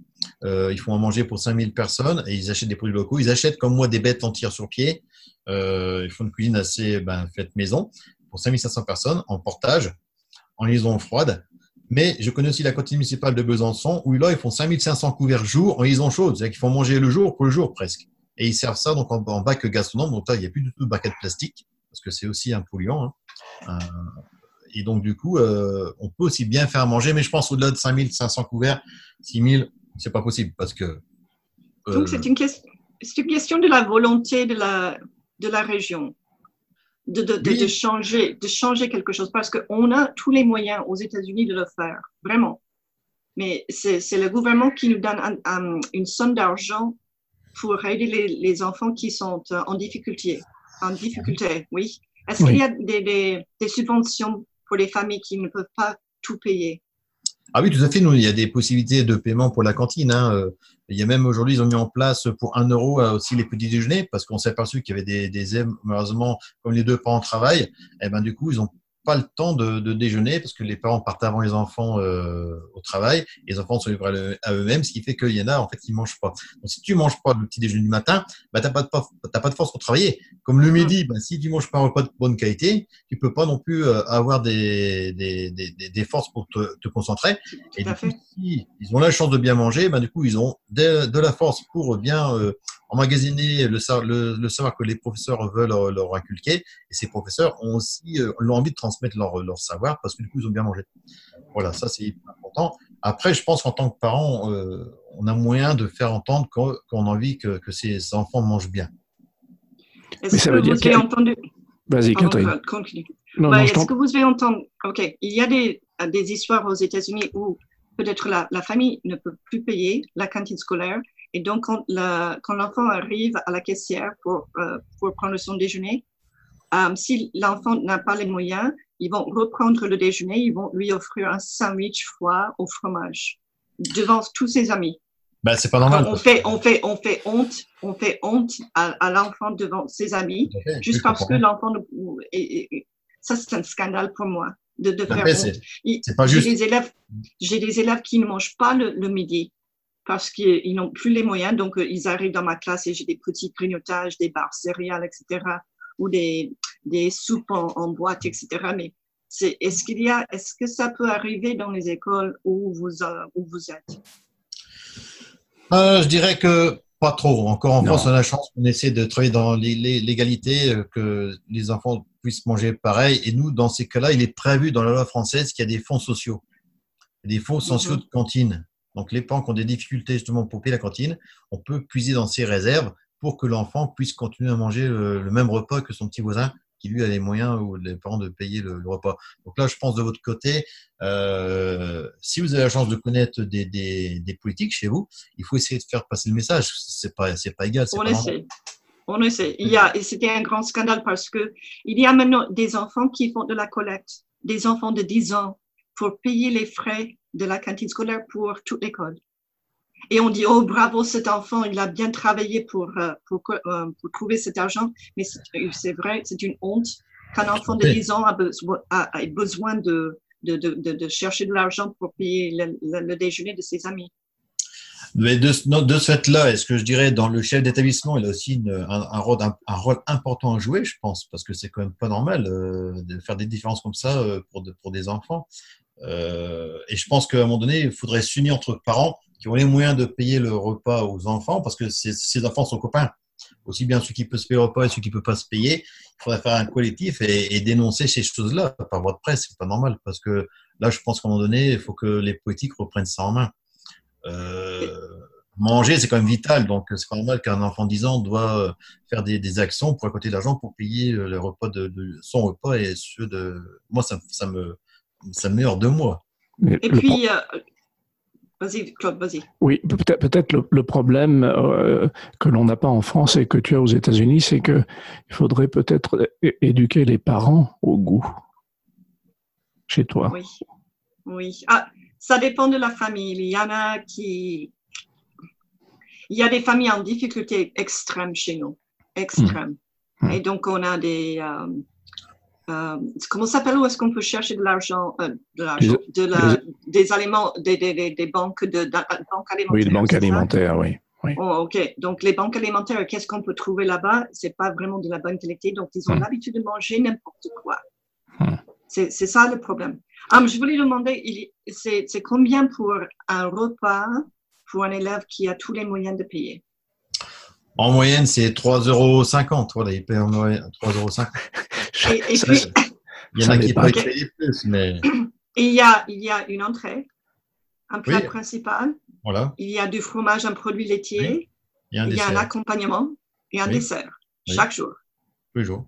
Euh, ils font à manger pour 5000 personnes et ils achètent des produits locaux. Ils achètent comme moi des bêtes entières sur pied. Euh, ils font une cuisine assez ben, faite maison pour 5500 personnes en portage, en liaison froide. Mais je connais aussi la cantine municipale de Besançon où là, ils font 5500 couverts jour en liaison chaude. C'est-à-dire qu'ils font manger le jour pour le jour presque. Et ils servent ça donc en, en bac gastronome. Donc là, il n'y a plus du tout de bac de plastique parce que c'est aussi un polluant. hein. Euh, et donc, du coup, euh, on peut aussi bien faire manger, mais je pense au-delà de 5500 couverts, 6000, c'est pas possible parce que. euh, Donc c'est une, question, c'est une question de la volonté de la, de la région, de, de, de, Oui. de changer, de changer quelque chose, parce qu'on a tous les moyens aux États-Unis de le faire, vraiment. Mais c'est le gouvernement qui nous donne un- un- une somme d'argent pour aider les, les enfants qui sont euh, en difficulté. En difficulté, oui. Est-ce Oui. qu'il y a des, des, des subventions pour les familles qui ne peuvent pas tout payer? Ah oui, tout à fait. Nous, il y a des possibilités de paiement pour la cantine. hein. Euh, Il y a même aujourd'hui, ils ont mis en place pour un euro euh, aussi les petits déjeuners parce qu'on s'est aperçu qu'il y avait des, des malheureusement, comme les deux parents travaillent, et ben du coup, ils ont pas le temps de, de déjeuner parce que les parents partent avant les enfants euh, au travail et les enfants sont livrés à eux-mêmes, ce qui fait qu'il y en a en fait qui mangent pas. Donc si tu manges pas le petit déjeuner du matin, bah t'as pas de t'as pas de force pour travailler. Comme le midi, bah, si tu manges pas un repas de bonne qualité, tu peux pas non plus euh, avoir des, des, des, des- des forces pour te, te concentrer. Et du coup, si ils ont la chance de bien manger, ben, du coup, ils ont de, de la force pour bien euh, emmagasiner le, sa- le, le savoir que les professeurs veulent leur, leur inculquer. Et ces professeurs ont aussi euh, envie de transmettre leur, leur savoir parce que du coup, ils ont bien mangé. Voilà, ça, c'est important. Après, je pense qu'en tant que parent, euh, on a moyen de faire entendre qu'on a envie que, que ces enfants mangent bien. Est-ce ça que veut dire vous avez entendu? Vas-y, Catherine. continue. Non, Ouais, non, je Est-ce que vous avez entendu? Ok, il y a des, euh, des histoires aux États-Unis où peut-être la, la famille ne peut plus payer la cantine scolaire et donc quand l'enfant arrive à la caissière pour, euh, pour prendre son déjeuner, euh, si l'enfant n'a pas les moyens, ils vont reprendre le déjeuner, ils vont lui offrir un sandwich froid au fromage devant tous ses amis. Bah, c'est pas normal. on fait, on fait, on fait honte, on fait honte à, à l'enfant devant ses amis, juste parce que l'enfant, ça c'est un scandale pour moi de, de faire honte. c'est- pas J'ai juste. des élèves, j'ai des élèves qui ne mangent pas le, le midi parce qu'ils ils n'ont plus les moyens, donc euh, ils arrivent dans ma classe et j'ai des petits grignotages, des barres céréales, etc., ou des, des soupes en, en boîte, etc. Mais c'est, est-ce qu'il y a, est-ce que ça peut arriver dans les écoles où vous, euh, où vous êtes? Euh, je dirais que pas trop. Encore en Non. France, on a la chance qu'on essaie de travailler dans l'égalité, que les enfants puissent manger pareil. Et nous, dans ces cas-là, il est prévu dans la loi française qu'il y a des fonds sociaux, des fonds sociaux Mhm. de cantine. Donc, les parents qui ont des difficultés justement pour payer la cantine, on peut puiser dans ces réserves pour que l'enfant puisse continuer à manger le, le même repas que son petit voisin qui lui a les moyens ou les parents de payer le, le repas. Donc là, je pense de votre côté, euh, si vous avez la chance de connaître des, des, des politiques chez vous, il faut essayer de faire passer le message. C'est pas, c'est pas égal. On pas essaie. On essaie. Il y a, et c'était un grand scandale parce que il y a maintenant des enfants qui font de la collecte, des enfants de 10 ans pour payer les frais de la cantine scolaire pour toute l'école. Et on dit, oh, bravo, cet enfant, il a bien travaillé pour, euh, pour, euh, pour trouver cet argent. Mais c'est vrai, c'est une honte qu'un enfant de Oui. 10 ans a besoin, a, a besoin de, de, de, de, de chercher de l'argent pour payer le, le- le déjeuner de ses amis. Mais de, de ce fait-là, est-ce que je dirais dans le chef d'établissement, il a aussi une- un, un rôle, un, un rôle important à jouer, je pense, parce que c'est quand même pas normal euh, de faire des différences comme ça euh, pour, pour des enfants. Euh, et je pense qu'à un moment donné, il faudrait s'unir entre parents qui ont les moyens de payer le repas aux enfants, parce que ces, enfants sont copains. Aussi bien ceux qui peuvent se payer le repas et ceux qui ne peuvent pas se payer. Il faudrait faire un collectif et, dénoncer ces choses-là par voie de presse. C'est pas normal, parce que là, je pense qu'à un moment donné, il faut que les politiques reprennent ça en main. Euh, manger, c'est quand même vital. Donc, c'est pas normal qu'un enfant de 10 ans doit euh, faire des, actions pour récolter de l'argent pour payer le repas de, son repas et ceux de. Moi, ça me, ça me met hors de moi. Mais Et puis, euh, vas-y, Claude, vas-y. Oui, peut-être peut-être le, le problème euh, que l'on n'a pas en France et que tu as aux États-Unis, c'est que il faudrait peut-être éduquer les parents au goût chez toi. Oui. Oui. Ah, ça dépend de la famille. Il y en a qui. Il y a des familles en difficulté extrême chez nous. Extrême. Mhm. Et donc, on a des. euh, euh, comment ça s'appelle? Où est-ce qu'on peut chercher de l'argent euh, De l'argent? De la, des aliments, des, des, des, des banques, de, de- banques alimentaires. Oui, de banque c'est ça? alimentaire, oui. oui. Oh, ok. Donc, les banques alimentaires, qu'est-ce qu'on peut trouver là-bas? C'est pas vraiment de la bonne qualité. Donc, ils ont Hmm. l'habitude de manger n'importe quoi. Hmm. C'est c'est ça le problème. Ah, je voulais demander, il- c'est c'est combien pour un repas pour un élève qui a tous les moyens de payer? En moyenne, c'est 3,50 euros. Voilà, il paye en moyenne 3,50 euros. Et, et Ça, puis, c'est- Il y en a qui peuvent payer plus, mais il y, a, il y a une entrée, un plat Oui. principal, voilà. il y a du fromage, un produit laitier, Il y a un il y a un dessert accompagnement et un Oui. dessert Oui. chaque jour. tous les jours.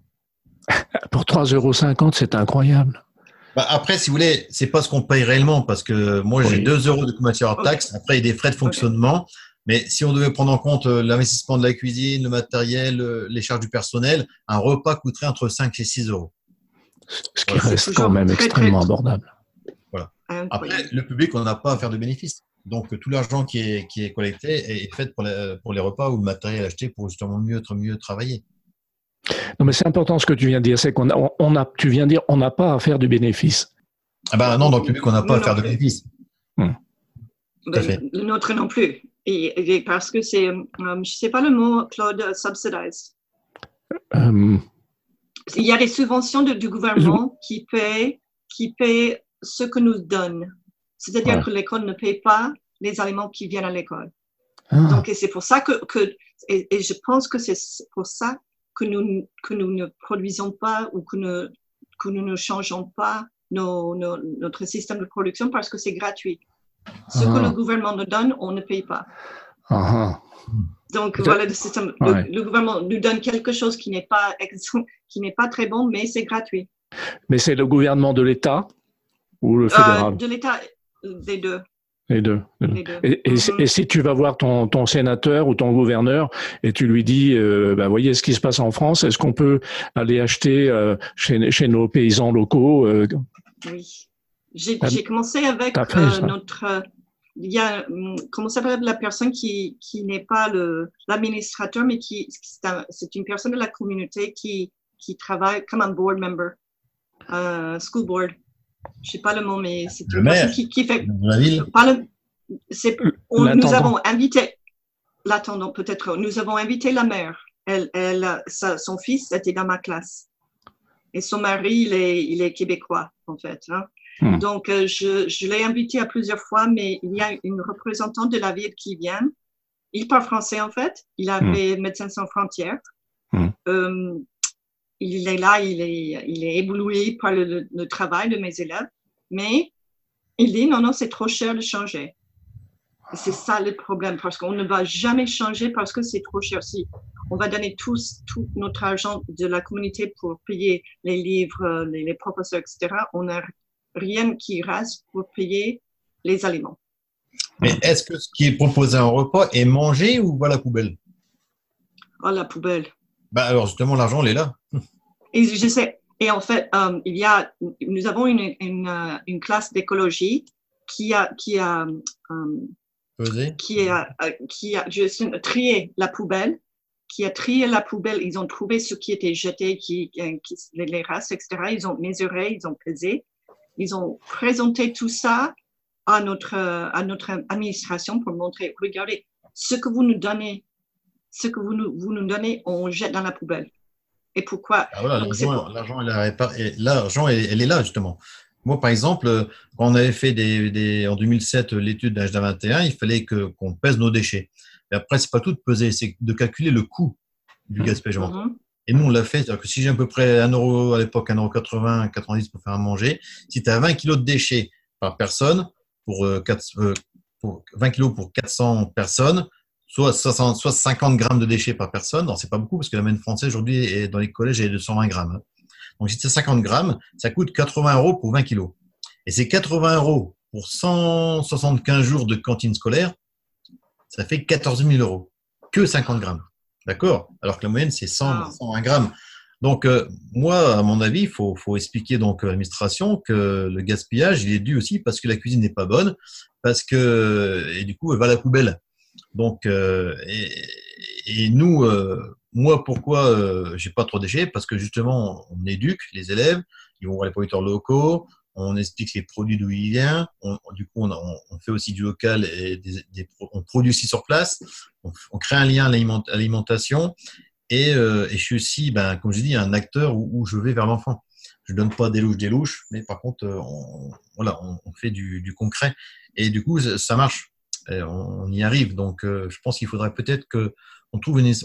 Pour 3,50 euros, c'est incroyable. Bah, après, si vous voulez, c'est pas ce qu'on paye réellement parce que moi, j'ai Oui. 2 euros de matière hors Ok. taxe. Après, il y a des frais de fonctionnement. Mais si on devait prendre en compte euh, l'investissement de la cuisine, le matériel, euh, les charges du personnel, un repas coûterait entre 5 et 6 euros. Ce qui reste quand même très, très- extrêmement abordable. Incroyable. Après, le public, on n'a pas à faire de bénéfices. Donc, tout l'argent qui est, qui est collecté est, est fait pour les, pour les repas ou le matériel acheté pour justement mieux, mieux travailler. Non, mais c'est important ce que tu viens de dire, c'est qu'on a, on- a, tu viens de dire, on n'a pas à faire du bénéfice. Ah ben non, dans le public, on n'a pas à faire non de plus. bénéfices. Ben, le nôtre non plus. Et, et parce que c'est, euh, je sais pas le mot, Claude, euh, subsidized. Euh, Il y a des subventions de- du gouvernement qui paient, qui paient ce que nous donne. C'est-à-dire Ouais. que l'école ne paye pas les aliments qui viennent à l'école. ah, Donc, et c'est pour ça que, que et, et je pense que c'est pour ça que nous, que nous ne produisons pas ou que, nous- que nous ne changeons pas nos, nos- notre système de production parce que c'est gratuit. Ce que Ah. le gouvernement nous donne, on ne paye pas. ah, ah. Donc voilà le système. Le- Ouais. Le, gouvernement nous donne quelque chose qui n'est pas qui n'est pas très bon, mais c'est gratuit. Mais c'est le gouvernement de l'État ou le Euh, fédéral? de l'État, euh, des deux. Les deux. Les deux. Et, et si- et si tu vas voir ton, ton sénateur ou ton gouverneur et tu lui dis, euh, bah, voyez ce qui se passe en France, est-ce qu'on peut aller acheter euh, chez, chez nos paysans locaux euh, Oui. J'ai Ah, j'ai commencé avec fait euh, notre. euh, il y a, hum, comment s'appelle la personne qui, qui n'est pas l'administrateur, mais qui, c'est, un- c'est une personne de la communauté qui, qui travaille comme un board member, euh, school board. Je sais pas le mot, mais c'est Le une personne maire. qui, qui fait, la ville pas le, c'est, on- nous avons invité, l'attendant peut-être, nous avons invité la mère. Elle, elle, sa- son fils était dans ma classe. Et son mari, il est, il est québécois, en fait. hein. Hmm. Donc, euh, je, je l'ai invité à plusieurs fois, mais il y a une représentante de la ville qui vient. Il parle français, en fait. Il a Hmm. fait Médecins sans frontières. Hmm. Euh, il est là, il est, il est ébloui par le, travail de mes élèves. Mais il dit, non, non, c'est trop cher de changer. C'est ça le problème, parce qu'on ne va jamais changer parce que c'est trop cher. Si on va donner tous, tout notre argent de la communauté pour payer les livres, les, les professeurs, etc., on n'a rien qui reste pour payer les aliments. Mais est-ce que ce qui est proposé en repas est mangé ou va à la poubelle? Oh, la poubelle. bah Alors justement, l'argent, il est là. Et je sais, et en fait, euh, il y a, nous avons une, une, euh, une classe d'écologie qui a, qui a, euh, qui a, qui a je sais, trié la poubelle, qui a trié la poubelle. Ils ont trouvé ce qui était jeté, qui, les restes, etc. Ils ont mesuré, ils ont pesé. Ils ont présenté tout ça à notre, à notre administration pour montrer, regardez, ce que vous nous donnez, ce que vous nous, vous nous donnez, on jette dans la poubelle. Et pourquoi Ah, voilà, l'argent, pour- elle, est elle, là, justement. Moi, par exemple, quand on avait fait des, des- en 2007 euh, l'étude d'HDA 21, il fallait qu'on pèse nos déchets. Et après, c'est pas tout de peser, c'est de calculer le coût du Mhm. gaspillage. Et nous, on l'a fait. C'est-à-dire que si j'ai à peu près 1 euro à l'époque, 1,80 90 pour faire à manger, si tu as 20 kilos de déchets par personne, pour, euh, quatre- euh, pour 20 kilos pour 400 personnes, soit, 60, soit 50 grammes de déchets par personne. Alors, c'est pas beaucoup parce que la moyenne française aujourd'hui dans les collèges est de 120 grammes. hein. Donc, si c'est 50 grammes, ça coûte 80 euros pour 20 kilos. Et ces 80 euros pour 175 jours de cantine scolaire, ça fait 14 000 euros. Que 50 grammes. D'accord Alors que la moyenne, c'est 100, Ah. 120 grammes. Donc, euh, moi, à mon avis, il faut, faut expliquer donc à l'administration que le gaspillage, il est dû aussi parce que la cuisine n'est pas bonne, parce que, et du coup, elle va à la poubelle. Donc, euh, et, et nous, euh, moi, pourquoi euh, j'ai pas trop de déchets Parce que justement, on éduque les élèves, ils vont voir les producteurs locaux, on explique les produits d'où ils viennent, on, du coup, on, fait aussi du local et on produit aussi sur place, on, crée un lien à l'aliment- à l'alimentation et, euh, et je suis aussi, ben, comme je dis, un acteur où, je vais vers l'enfant. Je donne pas des louches, des louches, mais par contre, euh, on, voilà, on, fait du, concret et du coup, ça marche. On y arrive. Donc, euh, je pense qu'il faudrait peut-être que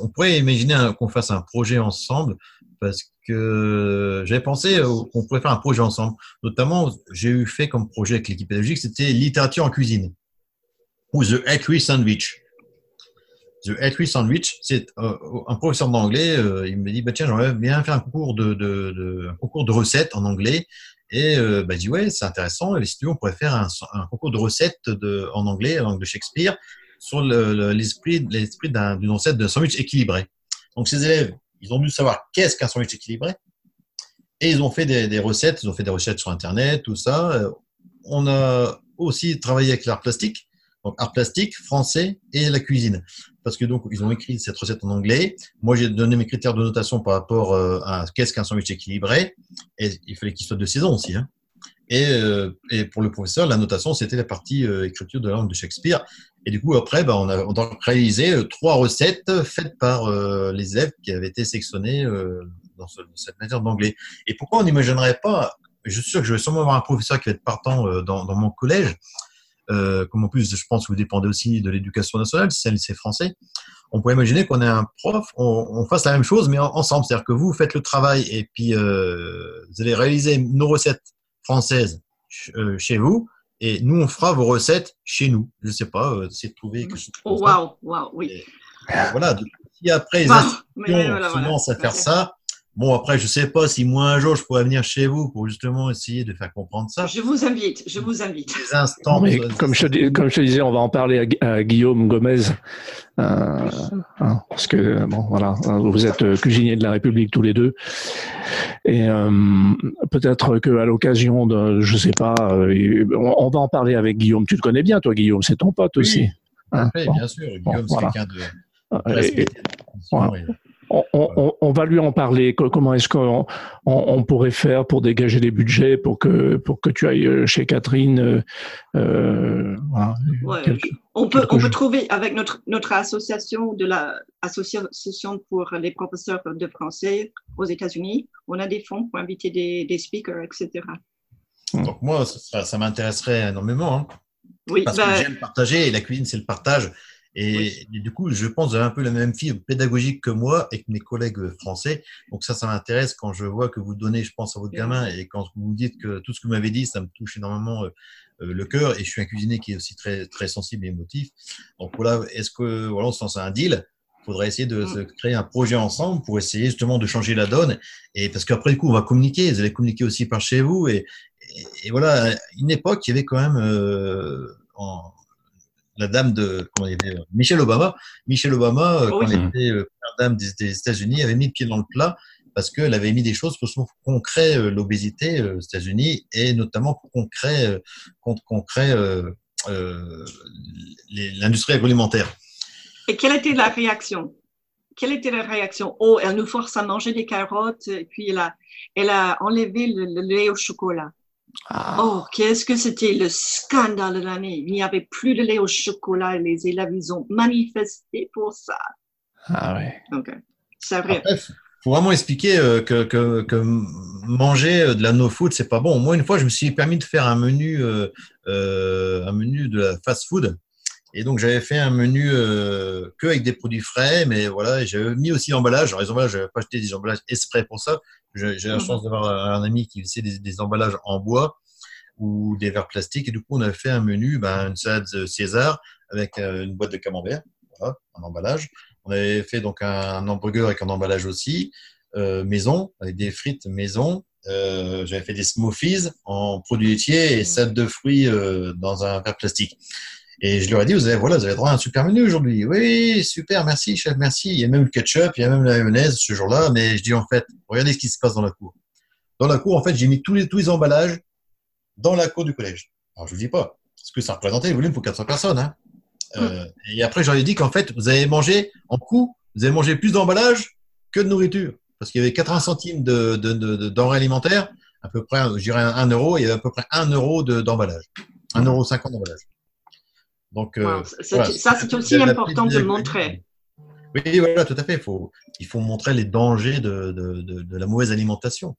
on pourrait imaginer qu'on fasse un projet ensemble parce que j'avais pensé euh, qu'on pourrait faire un projet ensemble. Notamment, j'ai eu fait comme projet avec l'équipe pédagogique, c'était littérature en cuisine ou The Equi Sandwich. The Equi Sandwich, c'est euh, un professeur d'anglais. euh, il me dit bah tiens, j'aimerais bien faire un concours de, concours de recettes en anglais. Et euh, bah, je dis ouais, c'est intéressant. Et si tu veux, on pourrait faire un, concours de recettes en anglais, en langue de Shakespeare, sur le- le- l'esprit d'un- d'une recette de sandwich équilibré. Donc ces élèves, ils ont dû savoir qu'est-ce qu'un sandwich équilibré. Et ils ont fait des, des recettes, ils ont fait des recettes sur Internet, tout ça. Euh, On a aussi travaillé avec l'art plastique, donc art plastique, français et la cuisine. Parce que donc, ils ont écrit cette recette en anglais. Moi, j'ai donné mes critères de notation par rapport euh, à qu'est-ce qu'un sandwich équilibré. Et il fallait qu'il soit de saison aussi. Hein. Et, euh, et pour le professeur, la notation, c'était la partie euh, écriture de la langue de Shakespeare. Et du coup, après, bah, on, a, on a réalisé euh, trois recettes faites par euh, les élèves qui avaient été sélectionnés euh, dans, dans cette matière d'anglais. Et pourquoi on n'imaginerait pas Je suis sûr que je vais sûrement avoir un professeur qui va être partant dans, dans mon collège. Comme en plus, je pense que vous dépendez aussi de l'éducation nationale, si c'est un lycée français. On pourrait imaginer qu'on ait un prof, on, on fasse la même chose, mais en- ensemble. C'est-à-dire que vous faites le travail et puis vous allez réaliser nos recettes françaises ch- euh, chez vous, et nous, on fera vos recettes chez nous. Je sais pas, euh, essayer de trouver quelque chose. Oh, waouh, waouh, oui. Et voilà. donc, si après les Waouh, institutions voilà. à faire ça, Bon, après, je sais pas si moi un jour je pourrais venir chez vous pour justement essayer de faire comprendre ça. Je vous invite, je vous invite. Des instants. Mais comme, je, te dis- comme je te disais, on va en parler à, Gu- à Guillaume Gomez. euh, hein, parce que, bon, voilà, vous êtes euh, cuisiniers de la République tous les deux. Et euh, peut-être qu'à l'occasion de, je sais pas, euh, on, on va en parler avec Guillaume. Tu le connais bien, toi, Guillaume, c'est ton pote Oui, aussi. Hein, Oui, bon. bien sûr. Guillaume, voilà. c'est quelqu'un de, et-. Et- on- on- on va lui en parler. Co- Comment est-ce qu'on on, on pourrait faire pour dégager des budgets pour que pour que tu ailles euh, chez Catherine euh, euh, voilà, Ouais, quelque- On peut, on peut trouver avec notre, notre association de la association pour les professeurs de français aux États-Unis, on a des fonds pour inviter des, des speakers, etc. Donc moi, ça, m'intéresserait énormément. hein. Oui, parce ben, que j'aime partager et la cuisine, c'est le partage. Et, Oui. du coup, je pense que vous avez un peu la même fibre pédagogique que moi et que mes collègues français. Donc ça, ça m'intéresse quand je vois que vous donnez, je pense, à votre gamin et quand vous me dites que tout ce que vous m'avez dit, ça me touche énormément euh, euh, le cœur. Et je suis un cuisinier qui est aussi très, très sensible et émotif. Donc voilà, est-ce que voilà, on se lance à un deal? Il faudrait essayer de, Mm. de créer un projet ensemble pour essayer justement de changer la donne. Et parce qu'après, du coup, on va communiquer. Vous allez communiquer aussi par chez vous. Et, et, et voilà, une époque, il y avait quand même euh, en, la dame de comment il y avait, Michelle Obama. Michelle Obama, euh, quand Oui. elle était euh, dame des, des États-Unis, avait mis le pied dans le plat parce qu'elle avait mis des choses pour qu'on crée euh, l'obésité euh, aux États-Unis et notamment pour qu'on crée, euh, qu'on qu'on crée euh, euh, les- l'industrie agroalimentaire. et quelle était la réaction? Quelle était la réaction? Oh, elle nous force à manger des carottes, et puis elle a, elle a enlevé le, le lait au chocolat. Ah, Oh, qu'est-ce que c'était le scandale de l'année. Il n'y avait plus de lait au chocolat et les élèves, ils ont manifesté pour ça. ah ouais. Donc, euh, c'est vrai. Après, faut vraiment expliquer euh, que, que, que manger euh, de la no-food, c'est pas bon. Moi, une fois, je me suis permis de faire un menu, euh, euh, un menu de la fast-food. Et donc, j'avais fait un menu euh, que avec des produits frais, mais voilà, j'avais mis aussi l'emballage. Alors, les emballages, j'avais pas acheté des emballages exprès pour ça. J'ai la Mhm. chance d'avoir un ami qui faisait des, des emballages en bois ou des verres plastiques. Et du coup, on avait fait un menu, ben, une salade César avec euh, une boîte de camembert, voilà, un emballage. On avait fait donc un hamburger avec un emballage aussi, euh, maison, avec des frites maison. Euh, J'avais fait des smoothies en produits laitiers et salade de fruits euh, dans un verre plastique. Et je leur ai dit, vous avez, voilà, vous avez droit à un super menu aujourd'hui. Oui, super, merci, chef, merci. Il y a même le ketchup, il y a même la mayonnaise ce jour-là. Mais je dis, en fait, regardez ce qui se passe dans la cour. Dans la cour, en fait, j'ai mis tous les, tous les emballages dans la cour du collège. Alors, je vous dis pas, ce que ça représentait le volume pour 400 personnes. Hein. Euh, et après, j'aurais dit qu'en fait, vous avez mangé, en coût, vous avez mangé plus d'emballage que de nourriture. Parce qu'il y avait 80 centimes de, de, de, de denrées alimentaires, à peu près, je dirais 1 euro, il y avait à peu près 1 euro de- d'emballage. 1 euro 50 d'emballage. Donc, euh, Wow, c'est- voilà. ça, c'est aussi important de le montrer. Oui, voilà, tout à fait. Il faut, il faut montrer les dangers de, de, de, de la mauvaise alimentation.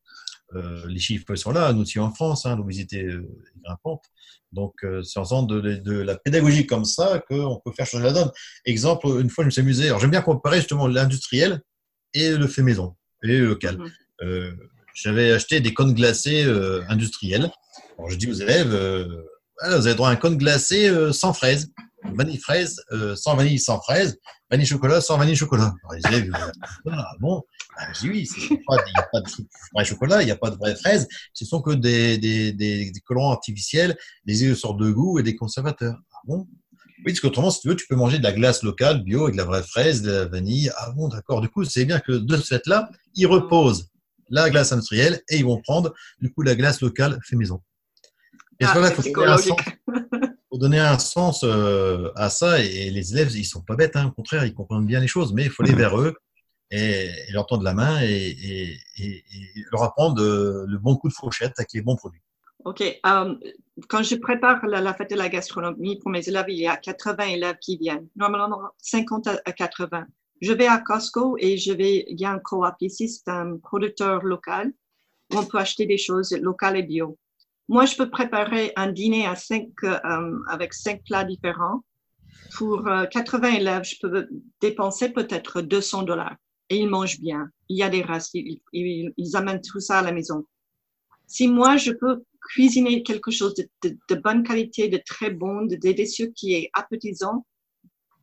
Euh, les chiffres sont là, nous aussi en France, hein, l'obésité euh, est grimpante. Donc, euh, c'est en faisant de, la pédagogie comme ça qu'on peut faire changer la donne. Exemple, une fois, je me suis amusé. Alors, j'aime bien comparer justement l'industriel et le fait maison, et le local. Mhm. Euh, J'avais acheté des cônes glacés industriels. Alors, je dis aux élèves, voilà, vous avez droit à un cône glacé euh, sans fraises. Vanille fraise, euh, sans vanille, sans fraise. Vanille chocolat, sans vanille chocolat. Alors, les élèves, disent, ah, bon, ah, je oui, il n'y a pas de vrai chocolat, il n'y a pas de vraie fraise. Ce sont que des, des, des, des colorants artificiels, des élixirs de goût et des conservateurs. Ah bon? Oui, parce qu'autrement, si tu veux, tu peux manger de la glace locale, bio, avec de la vraie fraise, de la vanille. Ah bon, d'accord. Du coup, c'est bien que de ce fait-là, ils reposent la glace industrielle et ils vont prendre, du coup, la glace locale fait maison. Et Ah, faut donner un sens faut donner un sens euh, à ça et les élèves ils sont pas bêtes hein, au contraire ils comprennent bien les choses mais il faut aller vers eux et, et leur tendre la main et, et, et- et leur apprendre euh, le bon coup de fourchette avec les bons produits. OK. euh, quand je prépare la, la fête de la gastronomie pour mes élèves, il y a 80 élèves qui viennent. Normalement, 50 à à 80. Je vais à Costco et je vais, il y a un coop ici, c'est un producteur local où on peut acheter des choses locales et bio. Moi, je peux préparer un dîner à cinq, euh, avec cinq plats différents. Pour euh, 80 élèves, je peux dépenser peut-être 200 dollars. Et ils mangent bien. Il y a des restes. Ils, amènent tout ça à la maison. Si moi, je peux cuisiner quelque chose de, bonne qualité, de très bon, de délicieux, qui est appétissant,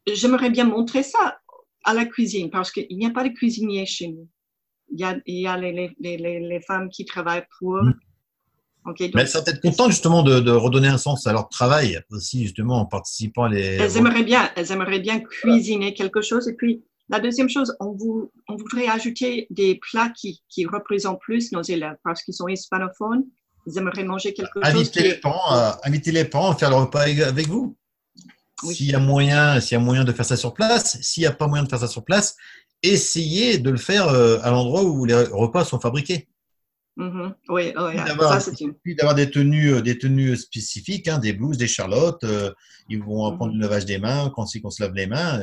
j'aimerais bien montrer ça à la cuisine parce qu'il n'y a pas de cuisinier chez nous. il y a, il y a les, les, les, les- les femmes qui travaillent pour. Donc Mais elles sont peut-être contentes justement de, de redonner un sens à leur travail aussi, justement, en participant à les. elles aimeraient bien, elles aimeraient bien cuisiner quelque chose. Et puis, la deuxième chose, on, vous, on voudrait ajouter des plats qui, qui représentent plus nos élèves parce qu'ils sont hispanophones. Ils aimeraient manger quelque chose Invitez les est. parents, à, invitez les parents à faire le repas avec vous. Oui. S'il y a moyen, s'il y a moyen de faire ça sur place, s'il n'y a pas moyen de faire ça sur place, essayez de le faire euh, à l'endroit où les repas sont fabriqués. Mhm. Oui, oui, D'avoir- ça c'est une. Puis d'avoir des tenues, euh, des tenues spécifiques, hein, des blouses, des charlottes. euh, ils vont apprendre le lavage des mains, quand qu'on se lave les mains.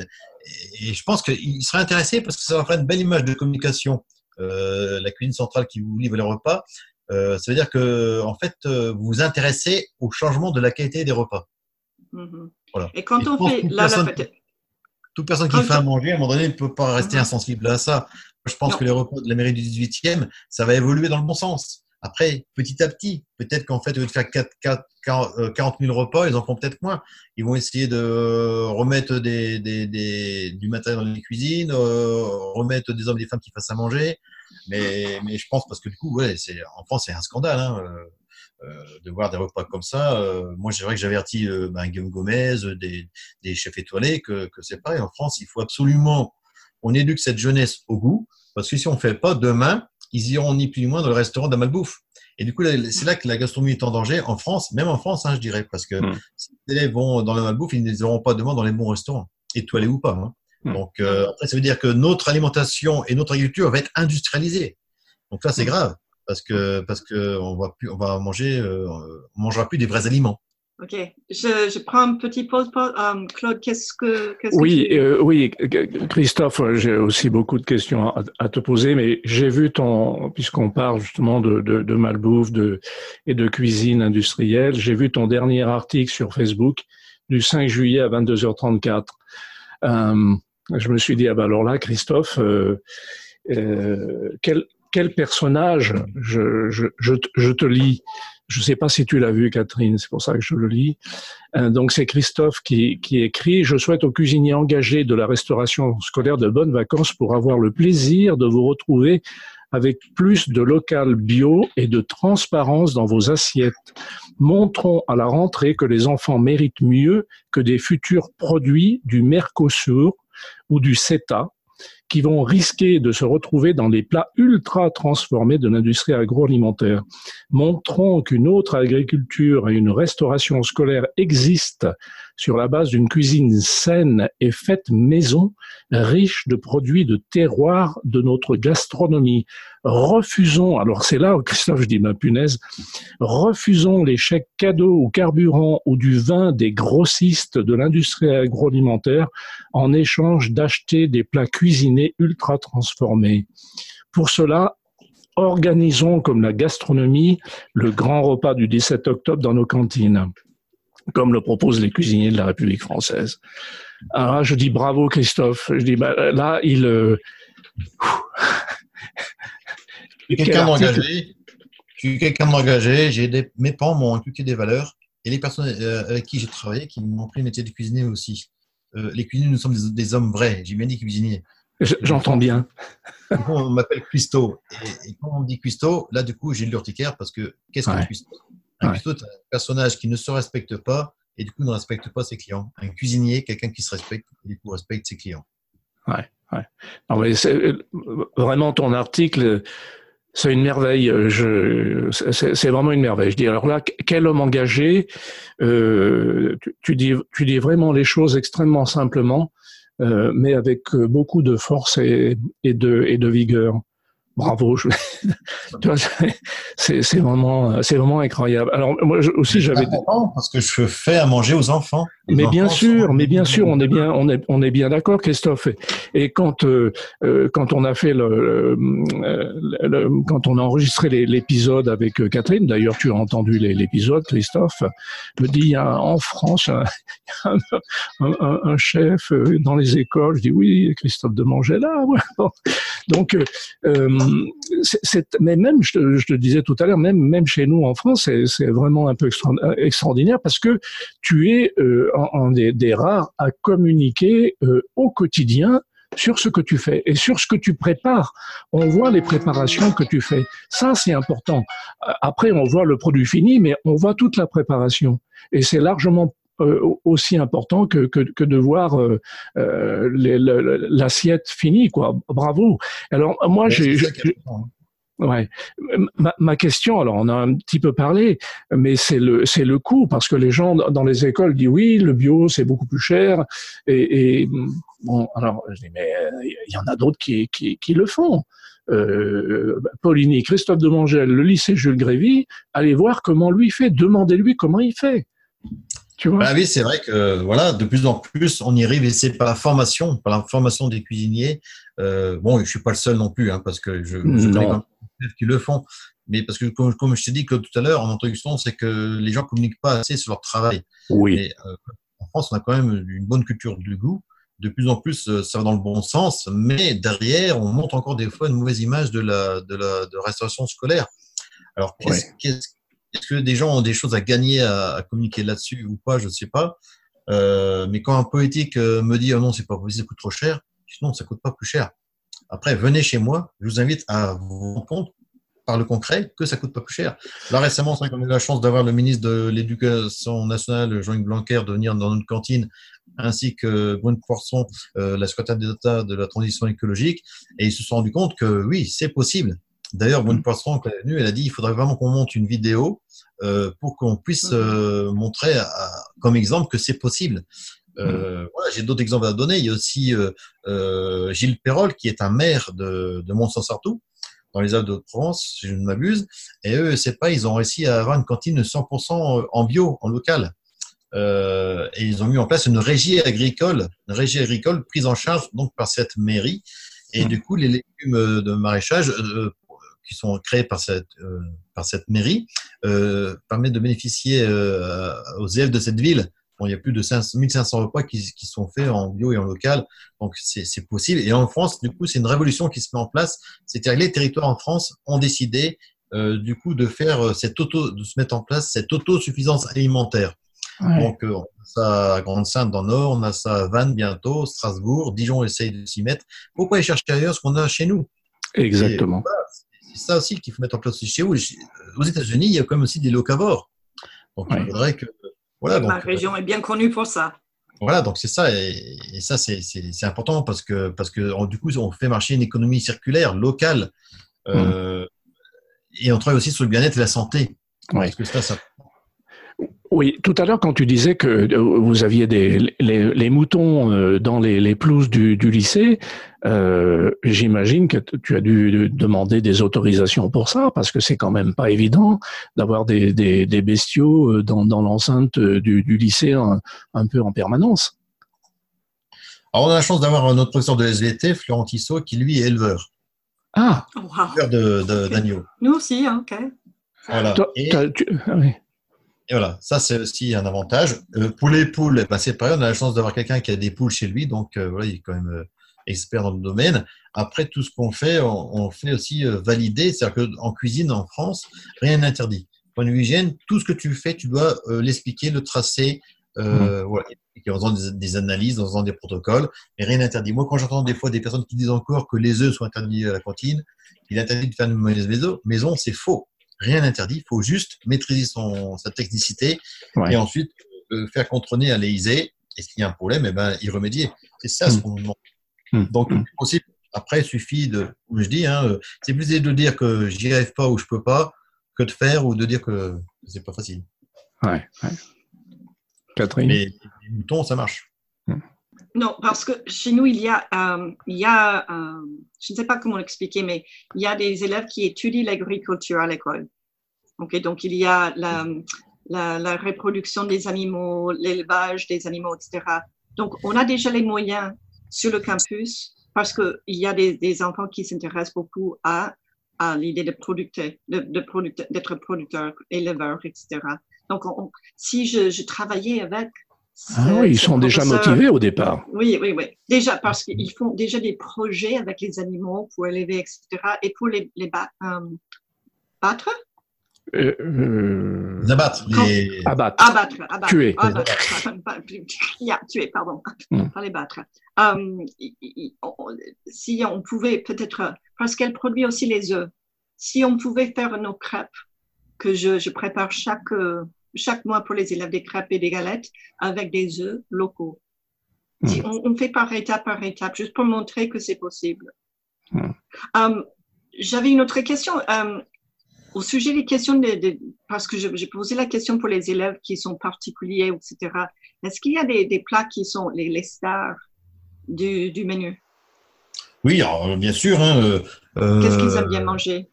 Et, et je pense qu'ils seraient intéressés parce que ça leur ferait une belle image de communication. Euh, la cuisine centrale qui vous livre les repas, euh, ça veut dire que en fait, vous vous intéressez au changement de la qualité des repas. Mhm. Voilà. Et quand Et on fait la personne- Toute personne qui Quand fait à manger, à un moment donné, ne peut pas rester Mhm. insensible à ça. Je pense Non. que les repas de la mairie du 18e, ça va évoluer dans le bon sens. Après, petit à petit, peut-être qu'en fait, au lieu de faire 4, 4, 40 000 repas, ils en font peut-être moins. Ils vont essayer de remettre des, des, des- du matériel dans les cuisines, euh, remettre des hommes et des femmes qui fassent à manger. Mais, mais je pense parce que du coup, ouais, c'est, en France, c'est un scandale. Hein, euh, euh, de voir des repas comme ça. Euh, moi, c'est vrai que j'avertis euh, ben, Guillaume Gomez, des, des chefs étoilés, que, que c'est pareil. En France, il faut absolument on éduque cette jeunesse au goût, parce que si on ne fait pas, demain, ils iront ni plus ni moins dans le restaurant de la malbouffe. Et du coup, c'est là que la gastronomie est en danger, en France, même en France, hein, je dirais, parce que Mm. si les élèves vont dans la malbouffe, ils ne les auront pas demain dans les bons restaurants, étoilés ou pas. hein. Mm. Donc, euh, après, ça veut dire que notre alimentation et notre agriculture va être industrialisée. Donc là, c'est Mm. grave, parce que parce que on va plus, on va manger, euh, on mangera plus des vrais aliments. Ok, je, je prends une petite pause. Euh, Claude, qu'est-ce que. qu'est-ce que Oui, tu- euh, oui, Christophe, j'ai aussi beaucoup de questions à, à te poser, mais j'ai vu ton, puisqu'on parle justement de, de, de malbouffe de, et de cuisine industrielle, j'ai vu ton dernier article sur Facebook du 5 juillet à 22h34. Euh, je me suis dit, ah ben alors là, Christophe, euh, euh, quel, quel personnage je, je, je te lis je ne sais pas si tu l'as vu, Catherine, c'est pour ça que je le lis. Euh, donc c'est Christophe qui, qui écrit Je souhaite aux cuisiniers engagés de la restauration scolaire de bonnes vacances pour avoir le plaisir de vous retrouver avec plus de local bio et de transparence dans vos assiettes. Montrons à la rentrée que les enfants méritent mieux que des futurs produits du Mercosur ou du CETA qui vont risquer de se retrouver dans les plats ultra transformés de l'industrie agroalimentaire. Montrons qu'une autre agriculture et une restauration scolaire existent sur la base d'une cuisine saine et faite maison, riche de produits de terroir de notre gastronomie. Refusons, alors c'est là, Christophe, je dis ma punaise, refusons les chèques cadeaux ou carburant ou du vin des grossistes de l'industrie agroalimentaire en échange d'acheter des plats cuisinés ultra transformés. Pour cela, organisons comme la gastronomie le grand repas du 17 octobre dans nos cantines, comme le proposent les cuisiniers de la République française. Alors là, je dis bravo Christophe. Je dis bah, là, il. euh, quelqu'un d'engagé. Je suis quelqu'un d'engagé. J'ai des, mes parents m'ont inculqué des valeurs et les personnes euh, avec qui j'ai travaillé qui m'ont pris le métier de cuisinier aussi. Euh, les cuisiniers, nous sommes des, des hommes vrais. J'ai bien dit cuisinier. je- J'entends bien. On m'appelle cuistot. Et, et quand on me dit cuistot, là, du coup, j'ai de l'urticaire parce que qu'est-ce qu'un Ouais. Un Ouais. c'est un personnage qui ne se respecte pas et du coup ne respecte pas ses clients. Un cuisinier, quelqu'un qui se respecte et du coup respecte ses clients. Non, mais euh, vraiment, ton article, c'est une merveille. Je, c'est, vraiment une merveille. Je dis, alors là, quel homme engagé euh, tu, tu dis, tu dis vraiment les choses extrêmement simplement, euh, mais avec euh, beaucoup de force et, et, de, et de vigueur. Bravo. Je- tu vois, c'est, c'est vraiment, c'est vraiment incroyable. Alors moi je- aussi, j'avais. parce que je fais à manger aux enfants. Les Mais bien sûr, sont- mais bien sûr, on est bien, on est, on est bien d'accord, Christophe. Et, quand, euh, euh, quand on a fait le, le- le- quand on a enregistré l'épisode avec euh, Catherine, d'ailleurs, tu as entendu l'épisode, Christophe, me dit, il y a en France un, un, un- un chef euh, dans les écoles. Je dis oui, Christophe de Mangela. Donc, euh, euh, mais même, je te, disais tout à l'heure, même, chez nous en France, c'est, vraiment un peu extra- extraordinaire parce que tu es euh, en, en des, rares à communiquer euh, au quotidien sur ce que tu fais et sur ce que tu prépares. On voit les préparations que tu fais. Ça, c'est important. Après, on voit le produit fini, mais on voit toute la préparation. Et c'est largement euh, aussi important que, que, que de voir euh, euh, l'assiette finie, quoi. Bravo. Alors, moi, Ouais, j'ai, hein. Ouais. Ma, ma question, alors on a un petit peu parlé, mais c'est le c'est le coût parce que les gens dans les écoles disent oui, le bio c'est beaucoup plus cher et, et bon alors je dis mais euh, il y en a d'autres qui, qui qui le font. Euh, Pauline, Christophe Demangel, le lycée Jules Grévy, allez voir comment lui fait, demandez-lui comment il fait. Tu vois Bah oui, c'est vrai que voilà, de plus en plus, on y arrive et c'est par la formation, par la formation des cuisiniers. Euh, bon, je suis pas le seul non plus, hein, parce que je, je connais quand même qui le font. Mais parce que comme, comme je t'ai dit tout à l'heure en introduction, c'est que les gens communiquent pas assez sur leur travail. Oui. Et, euh, en France, on a quand même une bonne culture du goût. De plus en plus, euh, ça va dans le bon sens, mais derrière, on montre encore des fois une mauvaise image de la, de la de restauration scolaire. Alors, qu'est-ce, qu'est-ce- est-ce que des gens ont des choses à gagner à, communiquer là-dessus ou pas? Je ne sais pas. Euh, mais quand un poétique euh, me dit oh non, c'est pas possible, ça coûte trop cher, je dis non, ça coûte pas plus cher. Après, venez chez moi, je vous invite à vous rendre compte par le concret que ça coûte pas plus cher. Là récemment, qu'on a eu la chance d'avoir le ministre de l'Éducation nationale, Jean-Yves Blanquer, de venir dans notre cantine, ainsi que Brune Poisson, euh, la secrétaire d'État de la transition écologique, et ils se sont rendus compte que oui, c'est possible. D'ailleurs, Brune Poisson, quand elle est venue, elle a dit il faudrait vraiment qu'on monte une vidéo euh, pour qu'on puisse euh, montrer à- comme exemple que c'est possible. Euh, voilà, J'ai d'autres exemples à donner. Il y a aussi Gilles Perrol, qui est un maire de, de Mont-Saint-Sartoux, dans les Alpes de Provence, si je ne m'abuse. Et eux, c'est pas, ils ont réussi à avoir une cantine 100% en bio, en local. Et ils ont mis en place une régie agricole, une régie agricole prise en charge donc par cette mairie. Et du coup, les légumes de maraîchage qui sont créés par cette, euh, par cette mairie euh, permettent de bénéficier euh, aux élèves de cette ville. Bon, il y a plus de 5, 1500 repas qui, qui sont faits en bio et en local, donc c'est possible. Et en France, du coup, c'est une révolution qui se met en place. C'est-à-dire que les territoires en France ont décidé euh, du coup de faire cette auto, de se mettre en place cette autosuffisance alimentaire. Ouais. Donc, euh, on a ça à Grande-Sainte dans le Nord, on a ça à Vannes bientôt, Strasbourg, Dijon essaye de s'y mettre. Pourquoi aller chercher ailleurs ce qu'on a chez nous? Exactement. Ça aussi qu'il faut mettre en place aussi chez vous. Aux États-Unis, il y a quand même aussi des locavores. Donc, Ouais. il faudrait que. Voilà, donc, Ma région est bien connue pour ça. voilà, donc c'est ça, et, et ça c'est- important parce que parce que on- du coup on fait marcher une économie circulaire locale euh, et on travaille aussi sur le bien-être et la santé. Ouais. Parce que ça, ça Oui, tout à l'heure, quand tu disais que euh, vous aviez des, les, les moutons euh, dans les, les pelouses du, du lycée, euh, j'imagine que tu as dû demander des autorisations pour ça, parce que c'est quand même pas évident d'avoir des, des, des bestiaux dans, dans l'enceinte du, du lycée un, un peu en permanence. Alors on a la chance d'avoir notre professeur de SVT, Florent Tissot, qui lui est éleveur, Ah, Oh, Wow. éleveur de- de- d'agneaux. Nous aussi, hein, ok. Voilà. toi, Et, t'as- tu- ah oui. Et voilà, ça c'est aussi un avantage. Euh, pour les poules, eh ben, c'est pareil, on a la chance d'avoir quelqu'un qui a des poules chez lui, donc euh, voilà, il est quand même euh, expert dans le domaine. Après, tout ce qu'on fait, on, on fait aussi valider, c'est-à-dire qu'en cuisine en France, rien n'est interdit. Point de vue hygiène, tout ce que tu fais, tu dois l'expliquer, le tracer, euh, voilà, et en faisant des, des analyses, en faisant des protocoles, mais rien n'est interdit. Moi, quand j'entends des fois des personnes qui disent encore que les œufs sont interdits à la cantine, il est interdit de faire une mayonnaise maison, maison c'est faux. Rien n'interdit, il faut juste maîtriser son, sa technicité Ouais. et ensuite euh, faire contrôler à l'EISE. Et s'il y a un problème, eh ben, y remédier. C'est ça ce Mm. qu'on nous demande. Mm. Donc, Mm. c'est possible. Après, il suffit de, comme je dis, hein, euh, c'est plus de dire que j'y arrive pas ou je peux pas que de faire ou de dire que c'est pas facile. Ouais, ouais. Catherine? Mais les moutons, ça marche. Non, parce que chez nous, il y a, euh, il y a euh, je ne sais pas comment l'expliquer, mais il y a des élèves qui étudient l'agriculture à l'école. Ok, donc il y a la, la, la reproduction des animaux, l'élevage des animaux, etc. Donc, on a déjà les moyens sur le campus parce qu'il y a des, des enfants qui s'intéressent beaucoup à, à l'idée de producteur, de, de d'être producteur, éleveur, etc. Donc, on- si je, je travaillais avec Ah oui, ils sont déjà motivés au départ. oui, oui, oui. Déjà, parce qu'ils font déjà des projets avec les animaux pour élever, etc. Et pour les, les ba- euh, battre, Euh, euh, Les abattre, les... abattre. Abattre, abattre. Tuer. Abattre. Yeah, tuer, pardon. Hmm. Pas les battre. Euh, i- i- on- si on pouvait peut-être, parce qu'elle produit aussi les œufs, si on pouvait faire nos crêpes, que je, je prépare chaque, euh, chaque mois pour les élèves des crêpes et des galettes avec des œufs locaux. Si on, on fait par étape par étape, juste pour montrer que c'est possible. Hmm. Euh, J'avais une autre question. Euh, au sujet des questions, de, de- parce que j'ai posé la question pour les élèves qui sont particuliers, etc. Est-ce qu'il y a des, des plats qui sont les, les stars du, du menu? Oui, alors, bien sûr. Hein, euh, Qu'est-ce qu'ils aiment bien manger?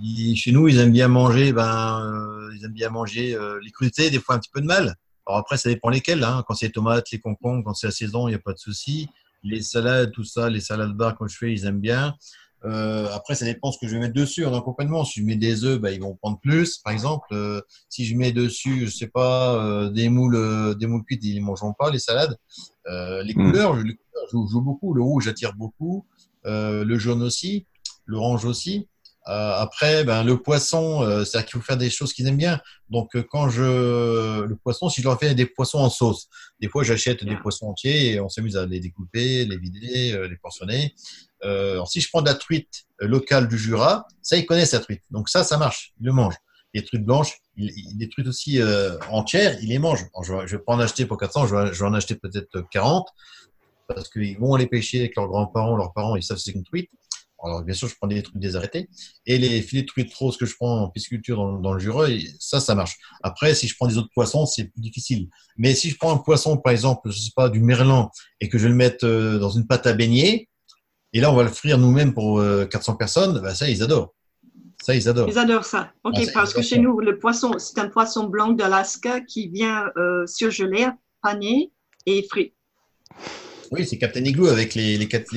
Ils- Chez nous, ils aiment bien manger, ben, euh, ils aiment bien manger euh, les crudités, des fois un petit peu de mal. Alors après, ça dépend lesquels. Hein. Quand c'est les tomates, les concombres, quand c'est la saison, il n'y a pas de souci. Les salades, tout ça, les salades bar quand je fais, ils aiment bien. Euh, après, ça dépend ce que je vais mettre dessus en accompagnement. Si je mets des œufs, ben, ils vont prendre plus. Par exemple, Euh, si je mets dessus, je sais pas, euh, des moules, des moules cuites, ils ne mangeront pas les salades. Les Mm. couleurs, les couleurs jouent, jouent beaucoup. Le rouge attire beaucoup, le jaune aussi, l'orange aussi. Euh, après, ben, le poisson, euh, c'est-à-dire qu'il faut faire des choses qu'ils aiment bien. Donc, euh, quand je le poisson, si je leur fais des poissons en sauce, des fois j'achète des Yeah. poissons entiers et on s'amuse à les découper, les vider, euh, les portionner. Euh, alors, si je prends de la truite locale du Jura, ça ils connaissent la truite. Donc ça, ça marche, ils le mangent. Les truites blanches, les truites aussi euh, entières, ils les mangent. Je, vais- je vais pas en acheter pour 400, je vais, je vais en acheter peut-être 40 parce qu'ils vont aller pêcher avec leurs grands-parents, leurs parents, ils savent c'est qu'une truite. Alors, bien sûr, je prends des trucs désarrêtés. Et les filets de truite roses que je prends en pisciculture dans, dans le Jura, et ça, ça marche. Après, si je prends des autres poissons, c'est plus difficile. Mais si je prends un poisson, par exemple, je sais pas, du merlan, et que je vais le mettre euh, dans une pâte à beignet, et là, on va le frire nous-mêmes pour euh, 400 personnes, bah, ça, ils adorent. Ça, ils adorent. Ils adorent ça. OK, Ah, parce que chez nous, le poisson, c'est un poisson blanc d'Alaska qui vient euh, surgelé, pané et frit. Oui, c'est Captain Igloo avec les, les, quatre,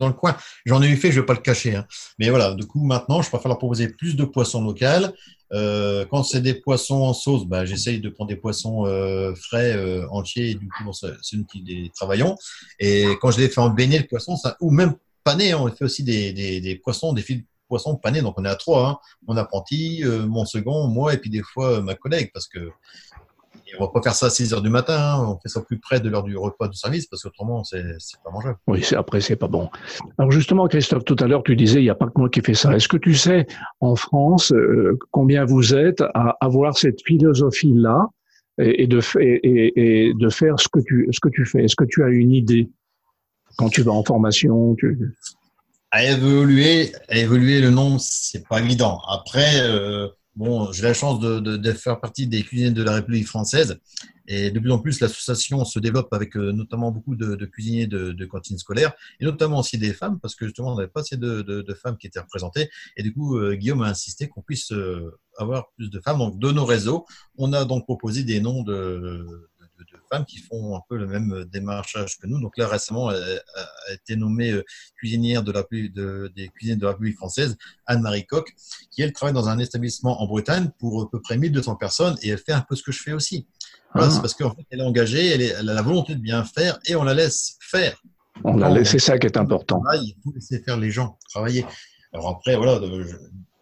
dans le coin. J'en ai eu fait, je ne vais pas le cacher. hein. Mais voilà, du coup, maintenant, je préfère leur proposer plus de poissons locaux. Euh, quand c'est des poissons en sauce, bah, j'essaye de prendre des poissons euh, frais, euh, entiers, du coup, c'est nous qui les travaillons. Et quand je les fais en beignet, le poisson, ou même pané, hein, on fait aussi des, poissons, des fils de poissons panés. Donc, on est à trois. Hein. Mon apprenti, mon second, moi, et puis des fois, ma collègue, parce que on va pas faire ça à 6 heures du matin, hein. on fait ça plus près de l'heure du repas du service, parce qu'autrement, c'est pas mangeable. Oui, après, c'est pas bon. Alors justement, Christophe, tout à l'heure, tu disais, il n'y a pas que moi qui fais ça. Est-ce que tu sais, en France, euh, combien vous êtes à avoir cette philosophie-là et, et de, fa- et, et- et de faire ce que tu, ce que tu fais? Est-ce que tu as une idée quand tu vas en formation tu... À évoluer, à évoluer le nombre, c'est pas évident. Après, euh, bon, j'ai la chance de, de, de faire partie des cuisiniers de la République française. Et de plus en plus, l'association se développe avec euh, notamment beaucoup de, de cuisiniers de, cantines scolaires, et notamment aussi des femmes, parce que justement, on n'avait pas assez de femmes qui étaient représentées. Et du coup, euh, Guillaume a insisté qu'on puisse euh, avoir plus de femmes. Donc, de nos réseaux, on a donc proposé des noms de, de, de femmes qui font un peu le même démarchage que nous. Donc là, récemment, elle a, a été nommée euh, cuisinière de la, de, des cuisiniers de la République française, Anne-Marie Coq, qui elle travaille dans un établissement en Bretagne pour à peu près 1200 personnes et elle fait un peu ce que je fais aussi. Voilà, Ah. C'est parce qu'en fait, elle est engagée, elle, est, elle, a la volonté de bien faire et on la laisse faire. On a laissé ça qui est important. Il faut laisser faire les gens travailler. Alors après, voilà, de,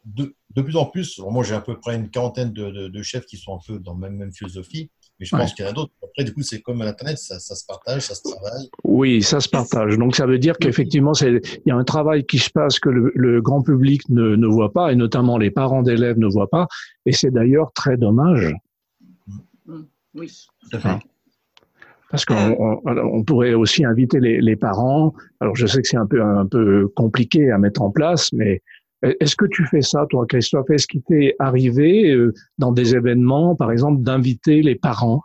de, de plus en plus, moi j'ai à peu près une quarantaine de, de, de, chefs qui sont un peu dans la même, même philosophie. Mais je pense qu'il y en a d'autres. Après, du coup, c'est comme à l'Internet, ça, ça, se partage, ça se travaille. Oui, ça se partage. Donc, ça veut dire qu'effectivement, il y a un travail qui se passe que le, le grand public ne, ne, voit pas, et notamment les parents d'élèves ne voient pas. Et c'est d'ailleurs très dommage. Oui. Tout à fait. Parce qu'on on, on pourrait aussi inviter les, les, parents. Alors, je sais que c'est un peu, un peu compliqué à mettre en place, mais est-ce que tu fais ça, toi, Christophe? Est-ce qu'il t'est arrivé euh, dans des événements, par exemple, d'inviter les parents?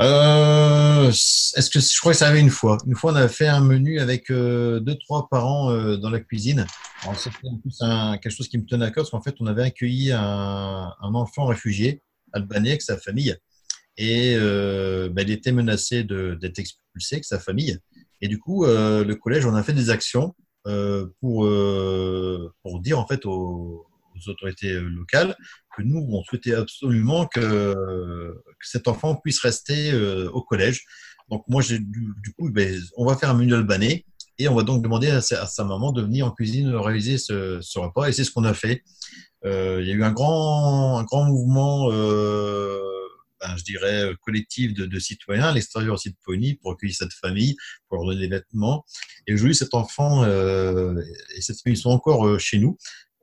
Euh, Est-ce que je crois que ça avait une fois. Une fois, on avait fait un menu avec euh, deux, trois parents dans la cuisine. C'était en plus quelque chose qui me tenait à cœur, parce qu'en fait, on avait accueilli un, enfant réfugié albanais avec sa famille, et ben, il était menacé d'être expulsé avec sa famille. Et du coup, le collège, on a fait des actions pour, euh, pour dire en fait aux, autorités locales que nous, on souhaitait absolument que, que cet enfant puisse rester euh, au collège. Donc moi, du, du, coup, ben, on va faire un menu albanais et on va donc demander à sa, maman de venir en cuisine réaliser ce, ce repas. Et c'est ce qu'on a fait. euh, il y a eu un grand, un grand mouvement, euh, ben, je dirais, collectif de, de citoyens à l'extérieur aussi de Pony pour accueillir cette famille, pour leur donner des vêtements. Et aujourd'hui, cet enfant euh, et cette famille sont encore euh, chez nous,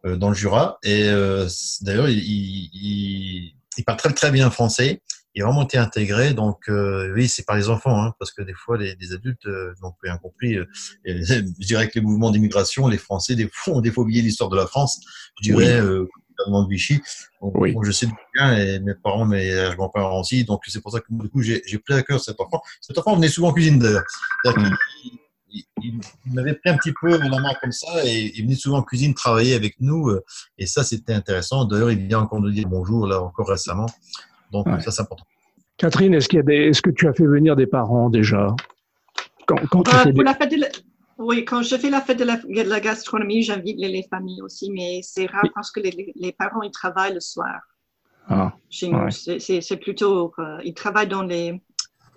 euh, dans le Jura. Et euh, d'ailleurs, il, il, il, parle très, très bien français. Il a vraiment été intégré. Donc, euh, oui, c'est par les enfants, hein, parce que des fois, les, les adultes euh, n'ont plus rien compris. Euh, je dirais que les mouvements d'immigration, les Français, des fois, ont des fois oublié l'histoire de la France. Je dirais, Oui. De Vichy. Donc, Oui. je sais d'où vient et mes parents, mes grands-parents aussi. Donc, c'est pour ça que du coup, j'ai pris à cœur cet enfant. Cet enfant venait souvent en cuisine d'ailleurs. Mm. Il, il- il m'avait pris un petit peu la main comme ça et il venait souvent en cuisine travailler avec nous. euh, Et ça, c'était intéressant. D'ailleurs, il vient encore nous dire bonjour, là, encore récemment. Donc, Ouais. ça, c'est important. Catherine, est-ce qu'il y a des, est-ce que tu as fait venir des parents déjà? Quand, quand tu Euh, fais pour des- la fête de la- Oui, quand je fais la fête de la, de la gastronomie, j'invite les, les familles aussi, mais c'est rare parce que les, parents, ils travaillent le soir Ah, chez nous. Ouais. C'est- plutôt, euh, ils travaillent dans les,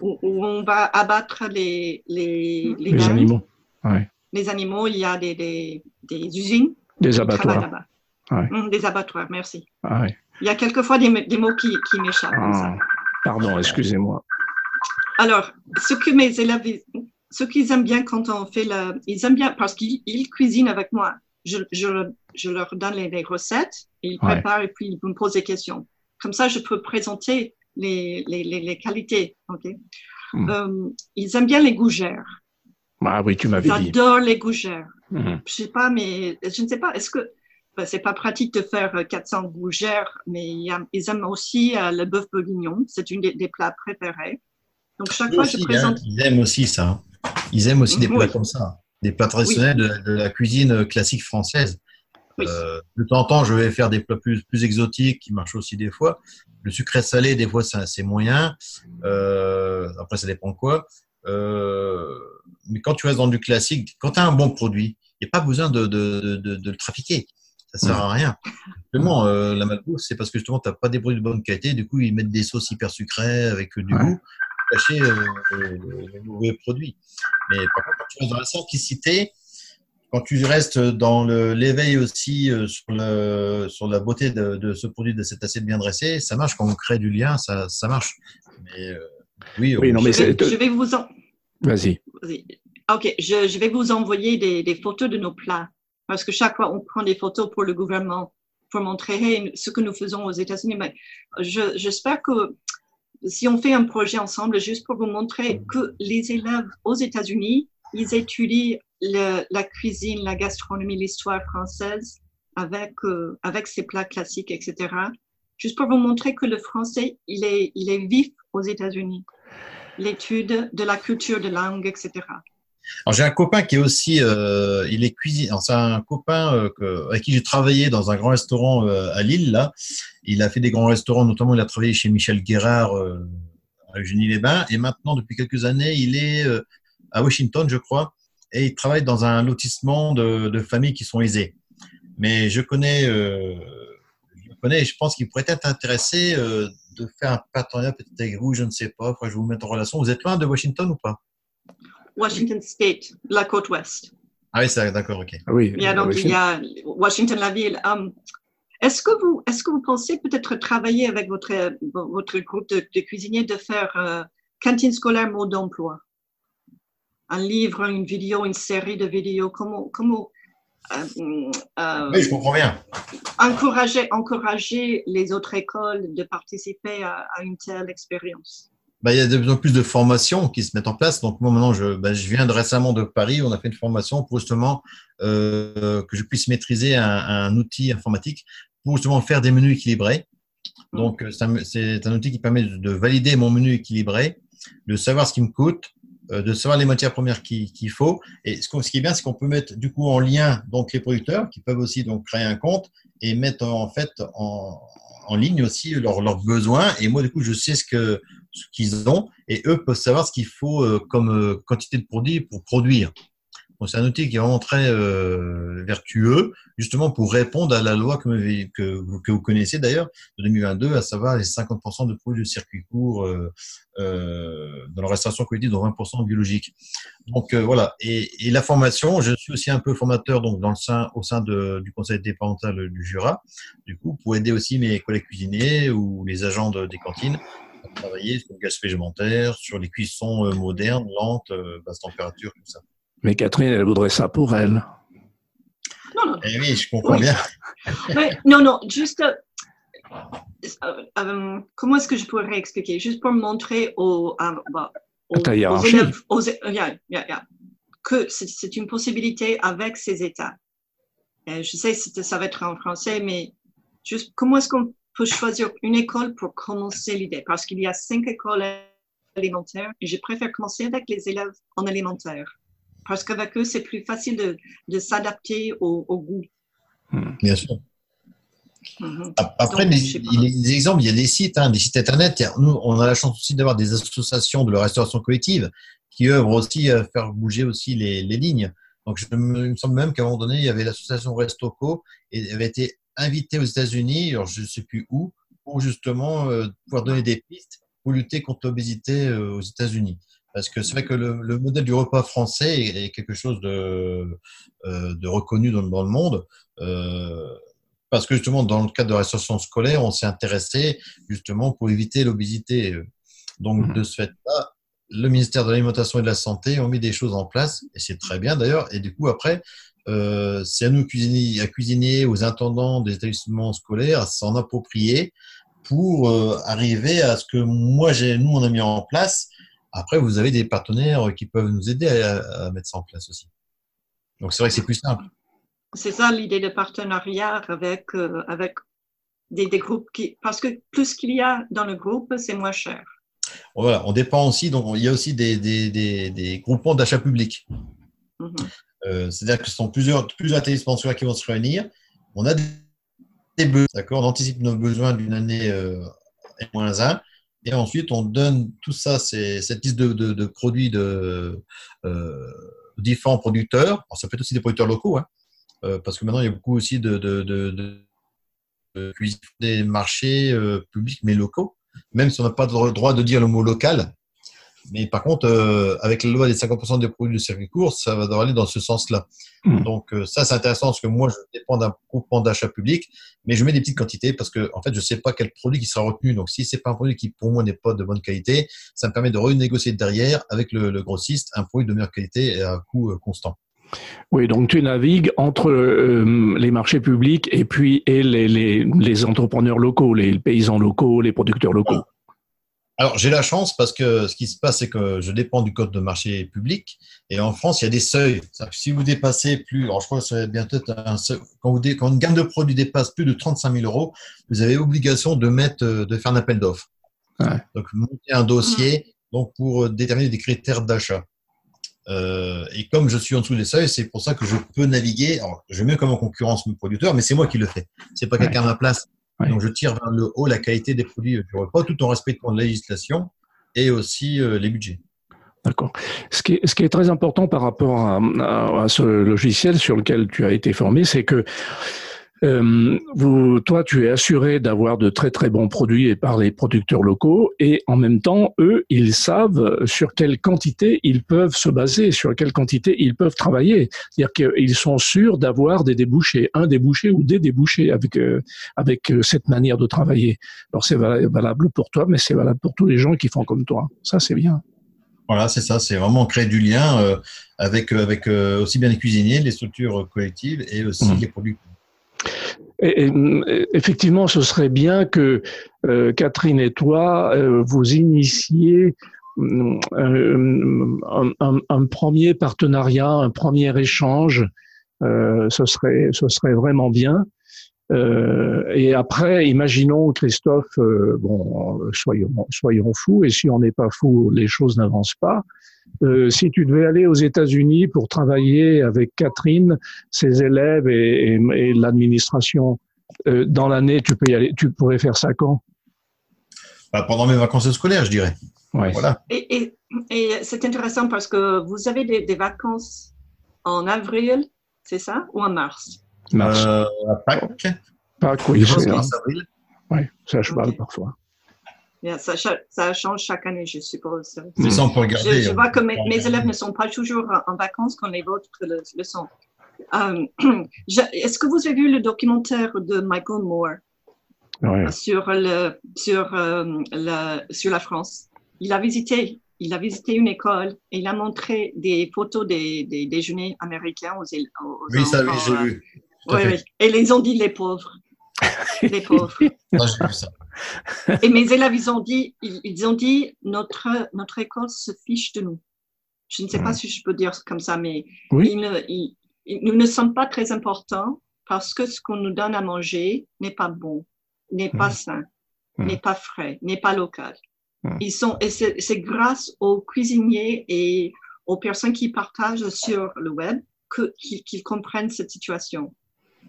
où, où on va abattre les, les, les, les viandes, animaux, ouais. les animaux. Il y a des, des, des usines des abattoirs. là-bas. Ouais. Hum, des abattoirs, merci. Ah, ouais. Il y a quelquefois des, des mots qui, qui m'échappent. Ah, pardon, excusez-moi. Alors, ce que mes élèves, ce qu'ils aiment bien quand on fait le, ils aiment bien parce qu'ils ils cuisinent avec moi. Je, je, je leur donne les, les recettes, ils Ouais. préparent et puis ils me posent des questions. Comme ça, je peux présenter les, les, les, les qualités. ok? Mm. Euh, ils aiment bien les gougères. Ah oui, tu m'avais dit. J'adore les gougères. Mhm. Je sais pas, mais je ne sais pas. Est-ce que ben, c'est pas pratique de faire euh, 400 gougères, mais ils aiment aussi euh, le bœuf bourguignon. C'est une des, des plats préférés. Donc chaque fois, aussi, je hein, présente. ils aiment aussi ça. Ils aiment aussi des Oui. plats comme ça. Des plats traditionnels de, de la cuisine classique française. Oui. Euh, de temps en temps, je vais faire des plats plus, plus exotiques qui marchent aussi des fois. Le sucré salé, des fois, c'est c'est moyen. Euh, après, ça dépend de quoi. Euh, mais quand tu restes dans du classique, quand tu as un bon produit, il n'y a pas besoin de, de, de, de, de le trafiquer. Ça sert à rien. Justement, euh, la malbouffe, c'est parce que justement, tu n'as pas des produits de bonne qualité. Du coup, ils mettent des sauces hyper sucrées avec euh, du Ouais. goût cacher euh, les, les mauvais produits. Mais par contre, quand tu restes dans la simplicité, quand tu restes dans l'éveil aussi euh, sur, le, sur la beauté de, de ce produit, de cette assiette bien dressée, ça marche. Quand on crée du lien, ça, ça marche. Mais euh, oui, Oui, on- non, mais Je vais, c'est- je vais vous en... Vas-y. Vas-y. Ok, je, je vais vous envoyer des, des photos de nos plats parce que chaque fois on prend des photos pour le gouvernement pour montrer ce que nous faisons aux États-Unis. Mais je- j'espère que si on fait un projet ensemble, juste pour vous montrer que les élèves aux États-Unis, ils étudient la cuisine, la gastronomie, l'histoire française avec, euh, avec ces plats classiques, etc. Juste pour vous montrer que le français, il est, il est vif aux États-Unis. L'étude de la culture, de langue, etc. Alors j'ai un copain qui est aussi, euh, il est cuisinier. C'est un copain euh, avec qui j'ai travaillé dans un grand restaurant euh, à Lille. Là, il a fait des grands restaurants, notamment il a travaillé chez Michel Guérard à Eugénie-les-Bains. Et maintenant, depuis quelques années, il est à Washington, je crois, et il travaille dans un lotissement de, familles qui sont aisées. Mais je connais, je connais, et je pense qu'il pourrait être intéressé de faire un partenariat peut-être avec vous, je ne sais pas. Je vous mette en relation. Vous êtes loin de Washington ou pas? Washington State, la côte ouest. Ah oui, c'est d'accord, ok. Ah Oui. Il y a donc oui, il y a Washington la ville. Um, est-ce que vous est-ce que vous pensez peut-être travailler avec votre votre groupe de, de cuisiniers de faire euh, cantine scolaire mode d'emploi, un livre, une vidéo, une série de vidéos, comment comment euh, euh, Oui, je comprends bien. encourager encourager les autres écoles de participer à, à une telle expérience? Bah, il y a de plus en plus de formations qui se mettent en place. Donc, moi, maintenant, je, bah, je viens de récemment de Paris. On a fait une formation pour justement euh, que je puisse maîtriser un, un outil informatique pour justement faire des menus équilibrés. Donc, euh, c'est un, outil qui permet de valider mon menu équilibré, de savoir ce qui me coûte, euh, de savoir les matières premières qu'il faut. Et ce, qui est bien, c'est qu'on peut mettre du coup en lien donc les producteurs qui peuvent aussi donc créer un compte et mettre en fait en, en ligne aussi leurs leurs besoins. Et moi, du coup, je sais ce que ce qu'ils ont et eux peuvent savoir ce qu'il faut euh, comme euh, quantité de produits pour produire. C'est un outil qui est vraiment très euh, vertueux, justement pour répondre à la loi que, vous- connaissez d'ailleurs de 2022, à savoir les 50% de produits de circuit court dans la restauration collective, dont 20% biologique. Donc voilà. Et, la formation, je suis aussi un peu formateur donc dans le sein, au sein du conseil départemental du Jura, du coup, pour aider aussi mes collègues cuisiniers ou les agents de- des cantines travailler sur le gaspillage alimentaire, sur les cuissons euh, modernes, lentes, euh, basse température, tout ça. Mais Catherine, elle voudrait ça pour elle. Non, non, Eh oui, je comprends Oui. bien. Mais non, non, juste. euh, euh, euh, comment est-ce que je pourrais expliquer? Juste pour montrer aux, euh, bah, aux, Ta aux hiérarchie. élèves aux, yeah, yeah, yeah, que c'est- une possibilité avec ces États. Euh, je sais que ça va être en français, mais juste comment est-ce qu'on peut choisir une école pour commencer l'idée Parce qu'il y a cinq écoles élémentaires et je préfère commencer avec les élèves en élémentaire. Parce qu'avec eux, c'est plus facile de, de s'adapter au, au goût. Bien sûr. Mhm. Après, Donc, les, exemples, il y a des sites, hein, des sites internet. A- nous, on a la chance aussi d'avoir des associations de la restauration collective qui œuvrent aussi à faire bouger aussi les, les lignes. Donc, je me, il me semble même qu'à un moment donné, il y avait l'association Restoco et elle avait été invitée aux États-Unis, alors je ne sais plus où, pour justement euh, pouvoir donner des pistes pour lutter contre l'obésité euh, aux États-Unis. Parce que c'est vrai que le, le modèle du repas français est, est quelque chose de, euh, de reconnu dans, dans le monde. Parce que justement, dans le cadre de la restauration scolaire, on s'est intéressé justement pour éviter l'obésité. Donc, Mhm. de ce fait-là, le ministère de l'Alimentation et de la Santé ont mis des choses en place, et c'est très bien d'ailleurs. Et du coup, après, euh, c'est à nous, cuisiniers, à cuisiniers, aux intendants des établissements scolaires, à s'en approprier pour euh, arriver à ce que moi, nous, on a mis en place. Après, vous avez des partenaires qui peuvent nous aider à, à mettre ça en place aussi. Donc, c'est vrai que c'est plus simple. C'est ça l'idée de partenariat avec, euh, avec des, des groupes qui. Parce que plus qu'il y a dans le groupe, c'est moins cher. Voilà, on dépend aussi, donc il y a aussi des, des, des, des groupements d'achat public. Mhm. Euh, C'est-à-dire que ce sont plusieurs, plusieurs qui vont se réunir. On a des, besoins, d'accord On anticipe nos besoins d'une année euh, moins 1. Et ensuite, on donne tout ça, cette liste de, produits de euh, différents producteurs. Ça peut être aussi des producteurs locaux, hein, parce que maintenant, il y a beaucoup aussi de, des marchés publics, mais locaux, même si on n'a pas le droit de dire le mot local. Mais par contre, euh, avec la loi des 50% des produits de circuit court, ça va devoir aller dans ce sens-là. Mhm. Donc euh, ça, c'est intéressant parce que moi, je dépends d'un groupement d'achat public, mais je mets des petites quantités parce que en fait, je sais pas quel produit qui sera retenu. Donc si c'est pas un produit qui pour moi n'est pas de bonne qualité, ça me permet de renégocier derrière avec le, le grossiste un produit de meilleure qualité et à coût euh, constant. Oui, donc tu navigues entre euh, les marchés publics et puis et les, les, les entrepreneurs locaux, les paysans locaux, les producteurs locaux. Alors, j'ai la chance parce que ce qui se passe, c'est que je dépends du code de marché public. Et en France, il y a des seuils. Si vous dépassez plus, alors je crois que c'est bientôt un seuil, quand, vous dé- quand une gamme de produits dépasse plus de 35 000 euros, vous avez obligation de mettre, euh, de faire un appel d'offres. Ouais. Donc, monter un dossier, donc pour euh, déterminer des critères d'achat. Euh, et comme je suis en dessous des seuils, c'est pour ça que je peux naviguer. Alors, je mets comme en concurrence mon producteur, mais c'est moi qui le fais. C'est pas Ouais. quelqu'un à ma place. Donc, je tire vers le haut la qualité des produits du repas, tout en respectant la législation et aussi euh, les budgets. D'accord. Ce qui, est, ce qui est très important par rapport à, à- à ce logiciel sur lequel tu as été formé, c'est que euh, vous, toi, tu es assuré d'avoir de très très bons produits et par les producteurs locaux, et en même temps, eux, ils savent sur quelle quantité ils peuvent se baser, sur quelle quantité ils peuvent travailler. C'est-à-dire qu'ils sont sûrs d'avoir des débouchés, un débouché ou des débouchés avec euh, avec euh, cette manière de travailler. Alors c'est vala- valable pour toi, mais c'est valable pour tous les gens qui font comme toi. Ça, c'est bien. Voilà, c'est ça. C'est vraiment créer du lien euh, avec, avec aussi bien les cuisiniers, les structures collectives et aussi Mhm. les producteurs. Mm, effectivement, ce serait bien que euh, Catherine et toi, euh, vous initiez mm, euh, un, premier partenariat, un premier échange. Euh, ce serait vraiment bien. Euh, et après, imaginons Christophe, euh, bon, soyons, soyons fous, et si on n'est pas fou, les choses n'avancent pas. Euh, si tu devais aller aux États-Unis pour travailler avec Catherine, ses élèves et, et- et l'administration euh, dans l'année, tu peux y aller, tu pourrais faire ça quand? Bah, pendant mes vacances scolaires, je dirais. Ouais. Voilà. Et, et, et c'est intéressant parce que vous avez des, des vacances en avril, c'est ça, ou en mars? Mars. Euh, à Pâques, Pâques, oui, je pense avril. ouais, c'est à cheval parfois. Yeah, ça, cha- ça change chaque année, je suppose. Mais peut regarder. Je, je hein. vois que mes, élèves ne sont pas toujours en vacances quand les vôtres le, le sont. Euh, Est-ce que vous avez vu le documentaire de Michael Moore? Ouais. sur, le, sur, euh, la, sur la France Il a visité, il a visité une école et il a montré des photos des, des déjeuners américains aux, aux Oui, ça, oui, j'ai vu. Fait. ouais. Et ils ont dit les pauvres. les pauvres. J'ai vu ça. Et mes élèves, ils ont dit, ils, ils ont dit notre, notre école se fiche de nous. Je ne sais pas si je peux dire comme ça, mais Oui. ils ne- ils- ils- nous ne sommes pas très importants parce que ce qu'on nous donne à manger n'est pas bon, n'est pas sain, Mhm. n'est pas frais, n'est pas local. Ils sont, et c'est grâce aux cuisiniers et aux personnes qui partagent sur le web qu'ils comprennent cette situation.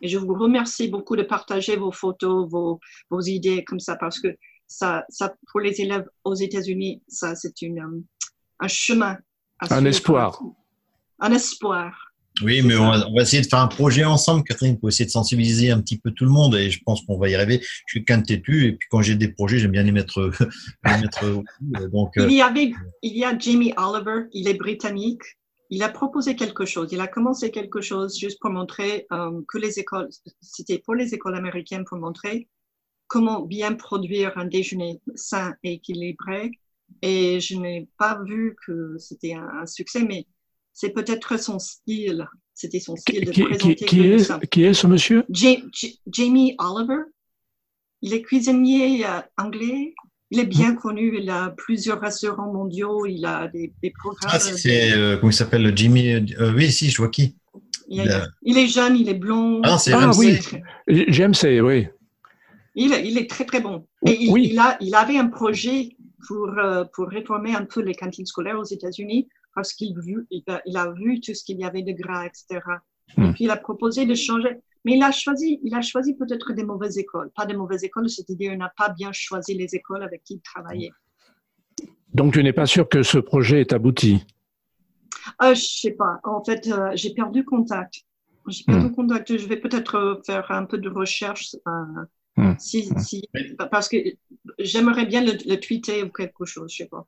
Et je vous remercie beaucoup de partager vos photos, vos, vos idées comme ça, parce que ça, ça pour les élèves aux États-Unis, ça, c'est une, euh, un chemin. à Un espoir. Un espoir. Oui, mais on va, on va essayer de faire un projet ensemble, Catherine, pour essayer de sensibiliser un petit peu tout le monde et je pense qu'on va y arriver. Je suis qu'un têtu et puis quand j'ai des projets, j'aime bien les mettre, les mettre. Donc, euh, Il y avait, il y a Jamie Oliver, il est britannique. Il a proposé quelque chose. Il a commencé quelque chose juste pour montrer euh, que les écoles, c'était pour les écoles américaines pour montrer comment bien produire un déjeuner sain et équilibré. Et je n'ai pas vu que c'était un, un succès, mais c'est peut-être son style. C'était son style de qui- présenter qui- qui est, qui est ce monsieur? Ja- Ja- Jamie Oliver, il est cuisinier euh, anglais. Il est bien connu. Il a plusieurs restaurants mondiaux. Il a des, des programmes. ah, c'est- euh, comment il s'appelle, Jimmy euh, Oui, si, je vois qui. il, a- il est jeune, il est blond. Ah, c'est Ah, oui. J'aime, c'est, oui. Il, il est très très bon. Et il, Oui. il a, il avait un projet pour, euh, pour réformer un peu les cantines scolaires aux États-Unis parce qu'il vu- il a, il a vu tout ce qu'il y avait de gras, etc. Hmm. Et puis il a proposé de changer. Mais il a choisi, il a choisi peut-être des mauvaises écoles. Pas des mauvaises écoles, c'est-à-dire il n'a pas bien choisi les écoles avec qui il travaillait. Donc, tu n'es pas sûr que ce projet est abouti? Ah, je sais pas. En fait, euh, j'ai perdu contact. J'ai perdu contact. Je vais peut-être euh, faire un peu de recherche. euh, Hmm. si, si, parce que j'aimerais bien le, le tweeter ou quelque chose, je sais pas.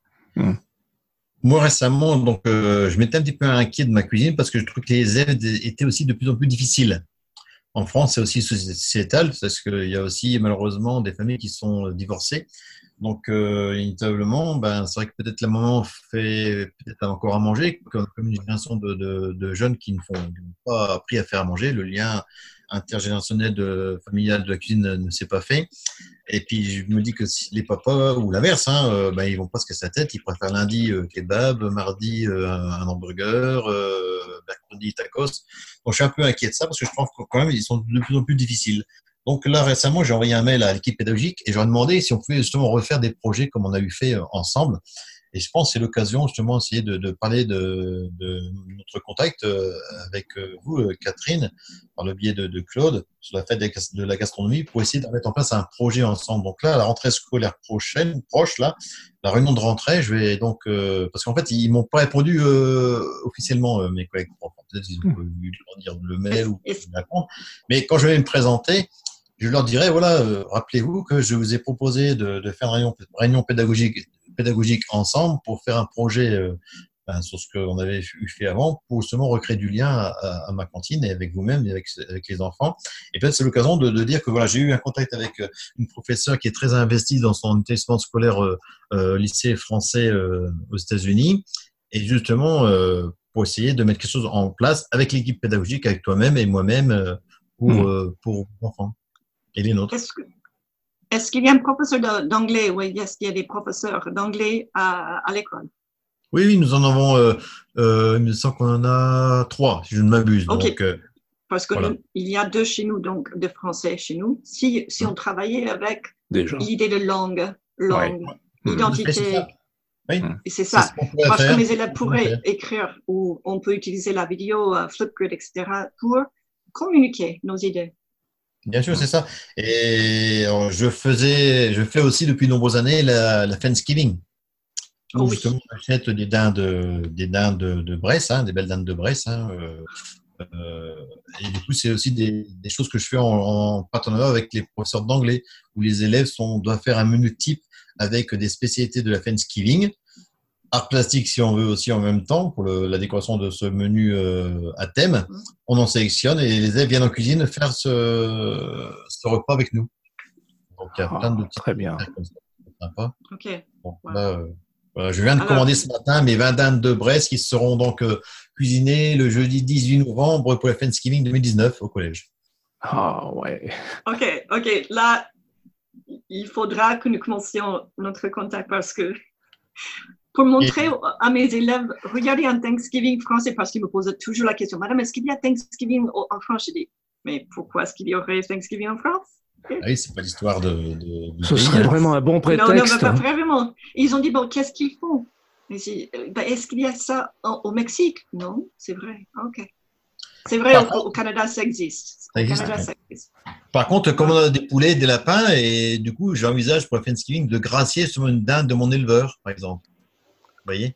Moi, récemment, donc, euh, je m'étais un petit peu inquiet de ma cuisine parce que je trouve que les aides étaient aussi de plus en plus difficiles. En France, c'est aussi sociétal parce qu'il y a aussi malheureusement des familles qui sont divorcées. Donc, euh, inévitablement, ben, c'est vrai que peut-être la maman fait peut-être encore à manger, comme, une génération de, jeunes qui ne font pas appris à faire à manger. Le lien intergénérationnel de, familial de la cuisine ne, s'est pas fait. Et puis, je me dis que les papas, ou l'inverse, hein, euh, ben, ils vont pas se casser la tête. Ils préfèrent lundi euh, kebab, mardi euh, un hamburger, mercredi tacos. Donc, je suis un peu inquiet de ça parce que je trouve que ils sont de plus en plus difficiles. Donc là, récemment, j'ai envoyé un mail à l'équipe pédagogique et j'aurais demandé si on pouvait justement refaire des projets comme on a eu fait euh, ensemble. Et je pense que c'est l'occasion justement d'essayer de, de parler de, de notre contact euh, avec euh, vous, euh, Catherine, par le biais de, de Claude, sur la fête de la gastronomie, pour essayer de mettre en place un projet ensemble. Donc là, à la rentrée scolaire prochaine, proche, là, la réunion de rentrée, je vais donc, euh, parce qu'en fait, ils m'ont pas répondu euh, officiellement, euh, mes collègues. Peut-être ils ont pas eu leur dire le mail ou. Mais quand je vais me présenter, je leur dirai, voilà, euh, rappelez-vous que je vous ai proposé de, de faire une réunion, réunion pédagogique, pédagogique ensemble pour faire un projet euh, ben, sur ce qu'on avait eu fait avant, pour justement recréer du lien à, à- à ma cantine et avec vous-même et avec, avec les enfants. Et peut-être c'est l'occasion de, de dire que voilà, j'ai eu un contact avec euh, une professeure qui est très investie dans son établissement scolaire euh, euh, lycée français euh, aux États-Unis, et justement euh, pour essayer de mettre quelque chose en place avec l'équipe pédagogique, avec toi-même et moi-même euh, pour, Mm. euh, pour enfants et les nôtres? Est-ce que- est-ce qu'il y a un professeur d'anglais? Oui, est-ce qu'il y a des professeurs d'anglais à, à l'école? Oui, oui, nous en avons, euh, euh, il me semble qu'on en a trois, si je ne m'abuse. Ok. Donc, euh, Parce que Voilà. y a deux chez nous, donc de français chez nous. Si, si on travaillait avec déjà. l'idée de langue, langue, c'est identité, ça. Oui, c'est c'est ça. Parce faire. que mes élèves pourraient écrire ou on peut utiliser la vidéo, euh, Flipgrid, etc. pour communiquer nos idées. Bien sûr, c'est ça. Et euh, je faisais, je fais aussi depuis de nombreuses années la, la Thanksgiving. Oh oui. justement, on achète des dindes, des dindes de, de Bresse, hein, des belles dindes de Bresse. hein, euh, euh, et du coup, c'est aussi des, des choses que je fais en, en partenariat avec les professeurs d'anglais, où les élèves sont, doivent faire un menu type avec des spécialités de la Thanksgiving, art plastique si on veut aussi en même temps pour le- la décoration de ce menu euh, à thème. On en sélectionne et les élèves viennent en cuisine faire ce, ce repas avec nous. Donc il y a plein de Ah, petits très bien. trucs comme ça, sympa. Ok. Bon, Ouais. là, euh, voilà, je viens de Alors- commander ce matin mes 20 dindes de Brest qui seront donc euh, cuisinées le jeudi 18 novembre pour la Thanksgiving 2019 au collège. Ah ouais. Ok, ok. Là, il faudra que nous commencions notre contact parce que pour montrer à mes élèves, regardez un Thanksgiving français parce qu'ils me posent toujours la question, Madame, est-ce qu'il y a Thanksgiving en France? Je dis, mais pourquoi est-ce qu'il y aurait Thanksgiving en France? Ah oui, c'est pas l'histoire de, de- Ce serait hein. vraiment un bon Non, non, prétexte. mais pas vraiment. Ils ont dit, bon, qu'est-ce qu'ils font? Ben, Est-ce qu'il y a ça en- au Mexique? Non, c'est vrai. Ok. C'est vrai, au, contre- au Canada, ça existe. Ça Au existe, Canada, ok. ça existe. Par contre, comme on a des poulets, des lapins, et du coup, j'envisage pour Thanksgiving de gracier sur une dinde de mon éleveur, par exemple. Voyez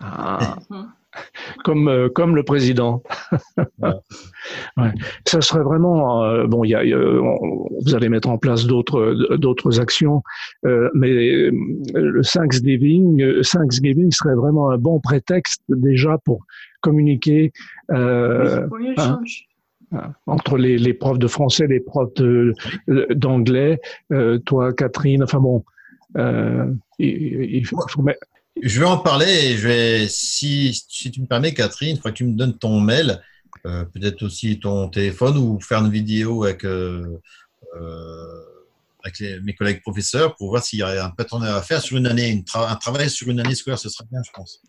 Ah. Mhm. comme, euh, comme le président. Ouais. Ça serait vraiment euh, bon. Il y a, euh, on- vous allez mettre en place d'autres d'autres actions, euh, mais le Thanksgiving, Thanksgiving serait vraiment un bon prétexte déjà pour communiquer euh, oui, hein. entre les, les profs de français, les profs d'anglais, euh, toi, Catherine. Enfin bon, euh, il, il faut faut mettre- Je vais en parler et je vais, si, si tu me permets, Catherine, il faudrait que tu me donnes ton mail, euh, peut-être aussi ton téléphone ou faire une vidéo avec, euh, euh, avec les- mes collègues professeurs pour voir s'il y a un partenariat à faire sur une année, une tra- un travail sur une année scolaire, ce serait bien, je pense.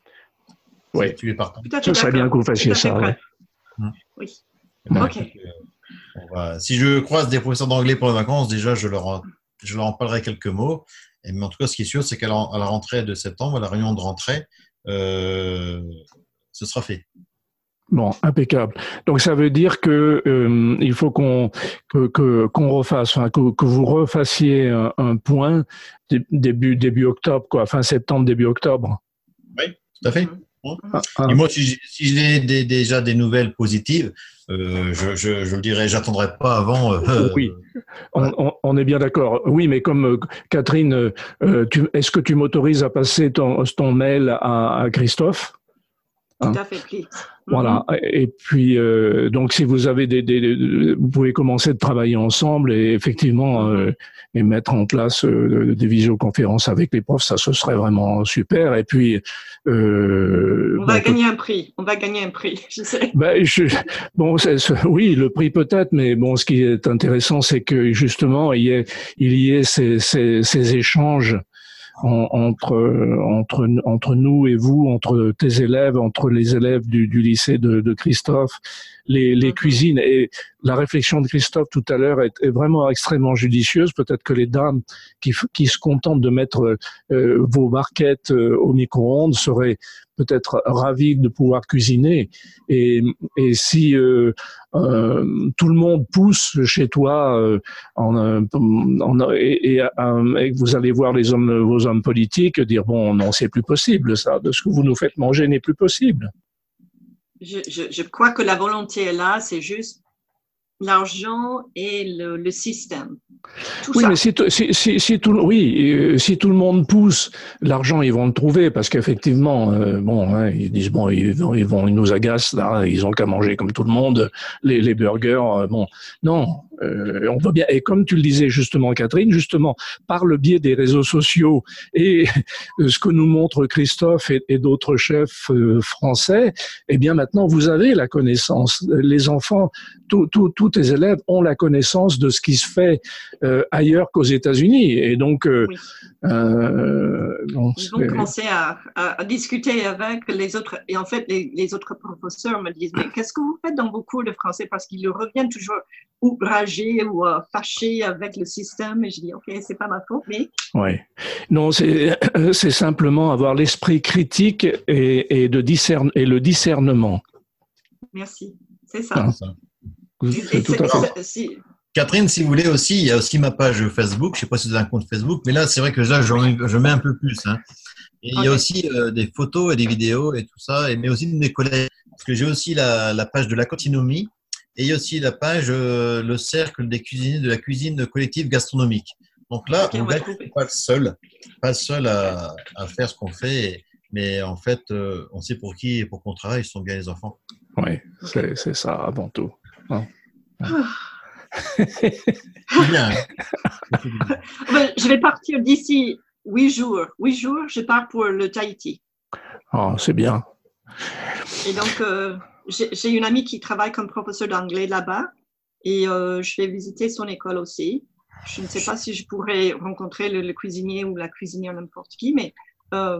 Oui. Si tu es partant. Tout à fait Ce serait bien que vous fassiez ça, ouais. Hmm. Oui. Ben, Ok. écoute, euh, on va- si je croise des professeurs d'anglais pour les vacances, déjà, je leur, en- je leur en parlerai quelques mots. Et, mais en tout cas, ce qui est sûr, c'est qu'à la, rentrée de septembre, à la réunion de rentrée, euh, ce sera fait. Bon, impeccable. Donc ça veut dire que euh, il faut qu'on que que- qu'on refasse, enfin, que, que vous refassiez un, un point dé- début début octobre, quoi, fin septembre début octobre. Tout à fait. Ah, ah. Et moi, si j'ai si j'ai des- déjà des nouvelles positives, euh, je, je, je le dirais, j'attendrai pas avant. euh, Oui. On, on- on est bien d'accord. Oui, mais comme euh, Catherine, euh, euh, tu- est-ce que tu m'autorises à passer ton, ton mail à, à Christophe? Hein? Tout à fait, please. Voilà. Et puis, euh, donc, si vous avez des, des- des- vous pouvez commencer de travailler ensemble et effectivement euh, et mettre en place euh, des visioconférences avec les profs, ça ce serait vraiment super. Et puis, euh, On va bon, gagner un prix. On va gagner un prix, je sais. ben, je, bon, oui, le prix peut-être, mais bon, ce qui est intéressant, c'est que justement, il y ait, il y ait ces, ces, ces échanges en- entre, entre, nous et vous, entre tes élèves, entre les élèves du, lycée de Christophe, les, les cuisines. Et la réflexion de Christophe tout à l'heure est, est vraiment extrêmement judicieuse. Peut-être que les dames qui, qui se contentent de mettre euh, vos barquettes euh, au micro-ondes seraient peut-être ravies de pouvoir cuisiner. Et, et si euh, euh, tout le monde pousse chez toi euh, en, euh, en- et, et, euh, vous allez voir les hommes, vos hommes politiques dire bon non c'est plus possible ça, de ce que vous nous faites manger n'est plus possible. Je, je, je crois que la volonté est là, c'est juste l'argent et le, le système. Tout Oui, ça. mais si, tout- si, si, si tout, oui, euh, si tout le monde pousse, l'argent, ils vont le trouver parce qu'effectivement, euh, bon, hein, ils disent bon, ils vont, ils vont, ils nous agacent là, ils ont qu'à manger comme tout le monde, les, les burgers, euh, bon, non, euh, on va bien. Et comme tu le disais justement, Catherine, justement, par le biais des réseaux sociaux et ce que nous montre Christophe et, et d'autres chefs euh, français, eh bien maintenant vous avez la connaissance. Les enfants, tous tous- tous tes élèves ont la connaissance de ce qui se fait euh, ailleurs qu'aux États-Unis. Et donc, euh, Oui. euh, bon, Ils vont commencer à, à- à discuter avec les autres. Et en fait, les, les autres professeurs me disent, mais qu'est-ce que vous faites dans vos cours de français? Parce qu'ils reviennent toujours outragés ou euh, avec le système. Et je dis, OK, c'est pas ma faute, mais Ouais. Non, c'est c'est simplement avoir l'esprit critique et, et de discerne et le discernement. merci. C'est ça. Ah, Ça. Et- C'est et tout à fait. Catherine, si vous voulez aussi, il y a aussi ma page Facebook. Je sais pas si vous avez un compte Facebook, mais là, c'est vrai que là, je mets un peu plus. hein. Et il y a aussi euh, des photos et des vidéos et tout ça, et, mais aussi de mes collègues. Parce que j'ai aussi la, la page de la continuomie et il y a aussi la page euh, le cercle des cuisiniers de la cuisine collective gastronomique. Donc là, on suis pas le seul, pas seul à, à faire ce qu'on fait, mais en fait, euh, on sait pour qui et pour qu'on travaille, ce sont bien les enfants. Oui, c'est c'est ça avant tout. C'est bien. hein. Ben, je vais partir d'ici huit jours. Huit jours, je pars pour le Tahiti. Ah, c'est bien. Et donc, euh, j'ai une amie qui travaille comme professeur d'anglais là-bas et euh, je vais visiter son école aussi. Je ne sais pas si je pourrais rencontrer le, le cuisinier ou la cuisinière, n'importe qui, mais euh,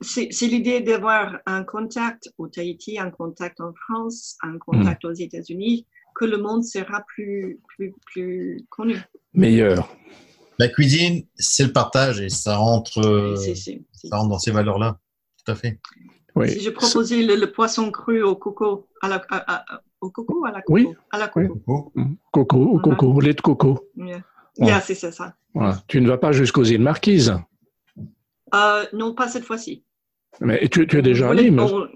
c'est l'idée d'avoir un contact au Tahiti, un contact en France, un contact aux États-Unis, que le monde sera plus, plus, plus connu. Meilleur. La cuisine, c'est le partage et ça rentre, euh, ça rentre dans ces valeurs-là. Tout à fait. Oui. Si je proposais le, le poisson cru au coco, à la, à- à- au coco à la coco? Oui. À la coco. Coco. Mm. Coco, Mhm. coco, lait de coco. Yeah. Ouais. Yeah, c'est ça. Voilà. Tu ne vas pas jusqu'aux îles Marquises? Euh, non, pas cette fois-ci. Mais tu, tu es déjà allé mais- on-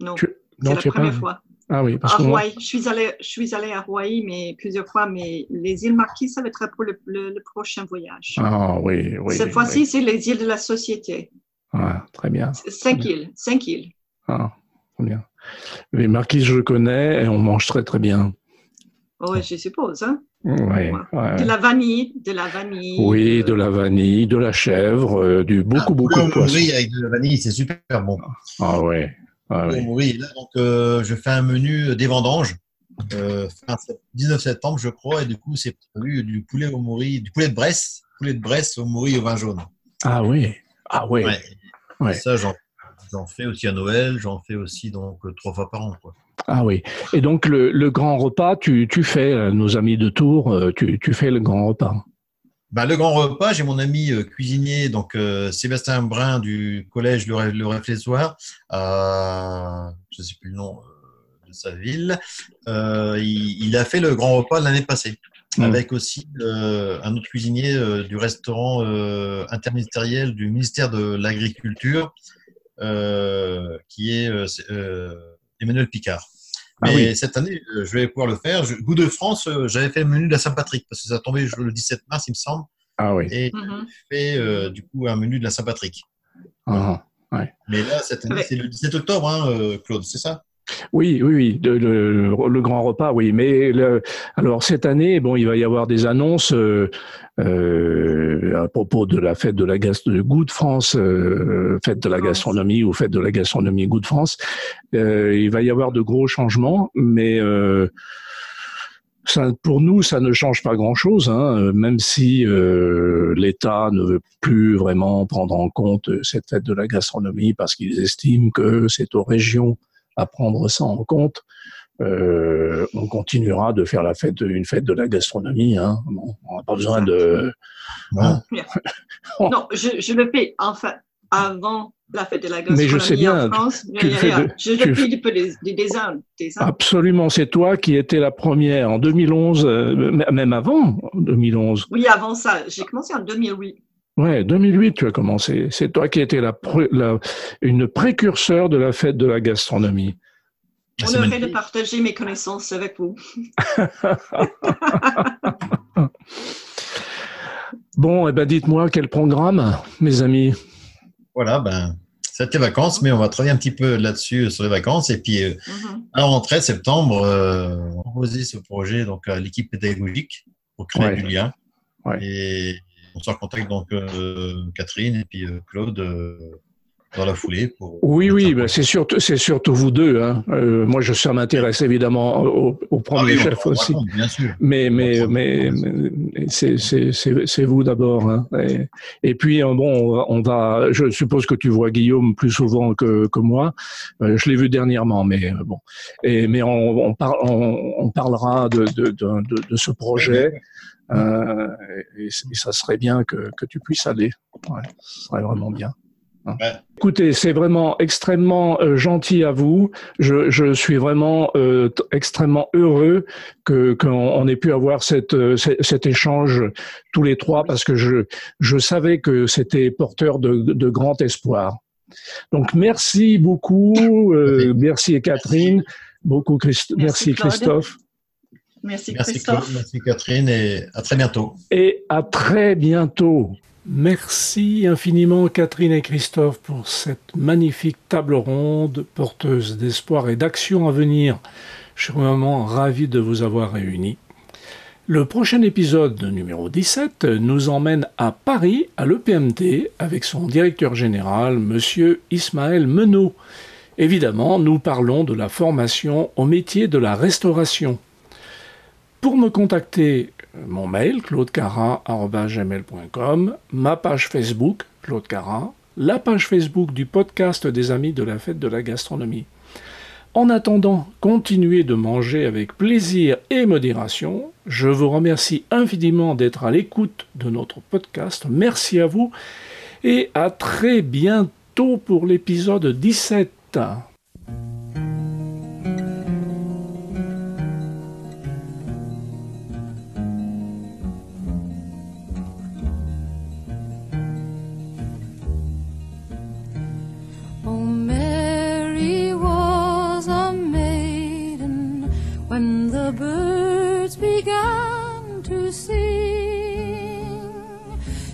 Non, Tu- c'est la tu es pas. première fois. Ah oui, parce À que moi- Hawaï, je suis allée, je suis allée à Hawaï, mais plusieurs fois, mais les îles Marquises, ça va être pour le, le- le prochain voyage. Ah oui, oui. cette oui. fois-ci, c'est les îles de la Société. Ah, très bien. Cinq îles, cinq îles. Ah, très bien. Les Marquises, je connais et on mange très très bien. Oui, je suppose. Hein? Ouais, ouais. De la vanille, de la vanille. Oui, de la vanille, de la chèvre, euh, du beaucoup Ah, beaucoup de au poisson. avec de la vanille, c'est super bon. Ah ouais. Ah, oui. au morille. Là, donc, euh, je fais un menu des vendanges. Euh, fin sept- 19 septembre, je crois, et du coup, c'est prévu du poulet au morille, du poulet de Bresse, poulet de Bresse au morille au vin jaune. Ah oui. Ah oui. Ouais. Ouais. Ça, j'en, fais aussi à Noël, j'en fais aussi donc euh, trois fois par an. Quoi. Ah oui. Et donc le, le grand repas, tu, tu fais, euh, nos amis de Tours, euh, tu, tu fais le grand repas? Bah, le grand repas, j'ai mon ami euh, cuisinier, donc euh, Sébastien Brun du collège Le, le Réfléchoir, à, je ne sais plus le nom de sa ville. Il, il a fait le grand repas l'année passée, Mm. avec aussi euh, un autre cuisinier euh, du restaurant euh, interministériel du ministère de l'Agriculture, euh, qui est euh, euh, Emmanuel Picard. Ah Mais oui. cette année, euh, je vais pouvoir le faire. Je- Goût de France, euh, j'avais fait le menu de la Saint-Patrick, parce que ça tombait le 17 mars, il me semble Ah oui. et mhm. fait euh, du coup un menu de la Saint-Patrick. Ah. Mais là, cette année, Ouais. c'est le 17 octobre, hein, euh, Claude, c'est ça? Oui, oui, oui, de- le, le grand repas, oui. Mais le- alors cette année, bon, il va y avoir des annonces euh, euh, à propos de la fête de la gast de Goût de France, euh, fête de la gastronomie ou fête de la gastronomie Goût de France. Euh, il va y avoir de gros changements, mais euh, ça, pour nous, ça ne change pas grand-chose, hein, même si euh, l'État ne veut plus vraiment prendre en compte cette fête de la gastronomie parce qu'ils estiment que c'est aux régions à prendre ça en compte. Euh, on continuera de faire la fête, une fête de la gastronomie. Hein. Bon, on n'a pas besoin de. Non. Non, je, je le fais enfin avant la fête de la gastronomie Mais je sais bien, en France. tu le de- je tu le fais depuis des, des, des ans. Des ans. Absolument, c'est toi qui étais la première en 2011, euh, même avant 2011. Oui, avant ça, j'ai commencé en 2008. Ouais, 2008, tu as commencé. C'est toi qui étais la, une précurseur de la fête de la gastronomie. On aurait de partager mes connaissances avec vous. Bon, eh ben, dites-moi quel programme, mes amis? Voilà, ben, c'était vacances, mais on va travailler un petit peu là-dessus sur les vacances. Et puis, euh, Mhm. à la rentrée septembre, euh, on a proposé ce projet donc, à l'équipe pédagogique pour créer Ouais. du lien. Ouais. Et on se recontacte donc euh, Catherine et puis euh, Claude euh, dans la foulée. Pour Oui, oui, ben, c'est surtout, c'est surtout vous deux. Hein. Euh, moi, je, ça m'intéresse évidemment au, au Ah premier oui, chef aussi. bien sûr. Mais, mais, mais, c'est, vous d'abord. Hein. Et, et puis, euh, bon, on va- je suppose que tu vois Guillaume plus souvent que, que moi. Euh, je l'ai vu dernièrement, mais euh, bon. Et, mais on, on, par- on, on parlera de, de, de, de, de ce projet. Euh, et, et ça serait bien que, que tu puisses aller. Ouais, ce serait vraiment bien. Écoutez, c'est vraiment extrêmement euh, gentil à vous. Je, je suis vraiment euh, extrêmement heureux que qu'on on ait pu avoir cette, euh, ce- cet échange tous les trois parce que je je savais que c'était porteur de, de grand espoir. Donc merci beaucoup, euh, merci Catherine, beaucoup Christ- Merci. Christophe Merci, Merci Christophe. Claude, merci Catherine et à très bientôt. et à très bientôt. Merci infiniment Catherine et Christophe pour cette magnifique table ronde porteuse d'espoir et d'action à venir. Je suis vraiment ravi de vous avoir réunis. Le prochain épisode numéro 17 nous emmène à Paris, à l'EPMT, avec son directeur général, monsieur Ismaël Menot. Évidemment, nous parlons de la formation au métier de la restauration. Pour me contacter, mon mail, claudecarin.gmail.com, ma page Facebook, Claude Carin, la page Facebook du podcast des Amis de la Fête de la Gastronomie. En attendant, continuez de manger avec plaisir et modération. Je vous remercie infiniment d'être à l'écoute de notre podcast. Merci à vous et à très bientôt pour l'épisode 17. Birds began to sing.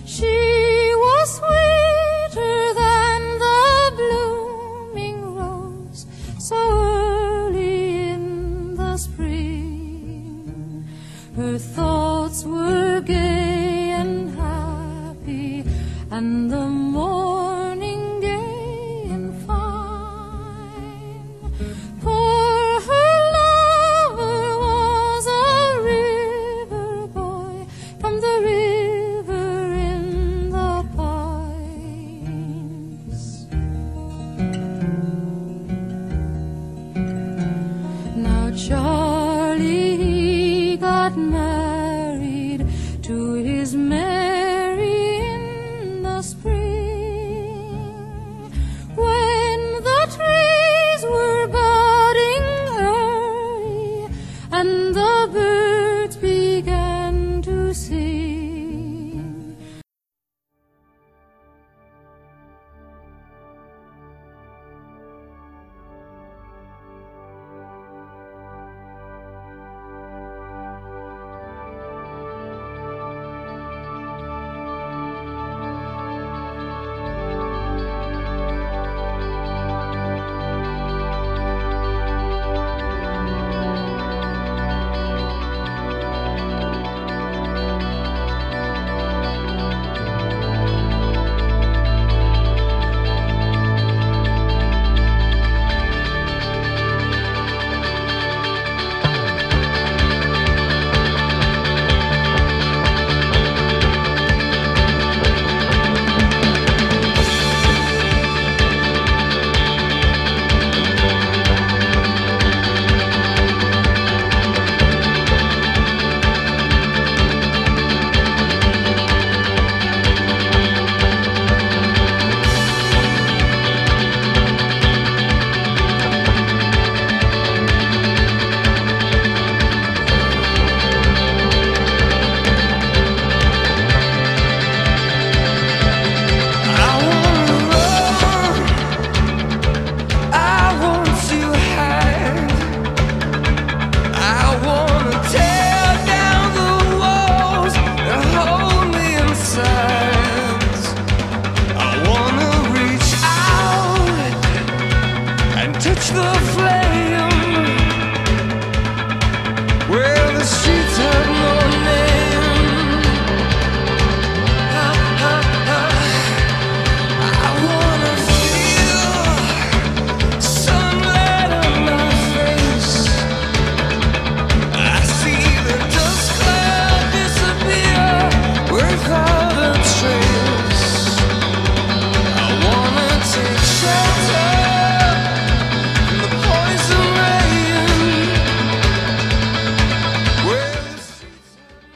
She was sweeter than the blooming rose so early in the spring. Her thoughts were gay and happy, and the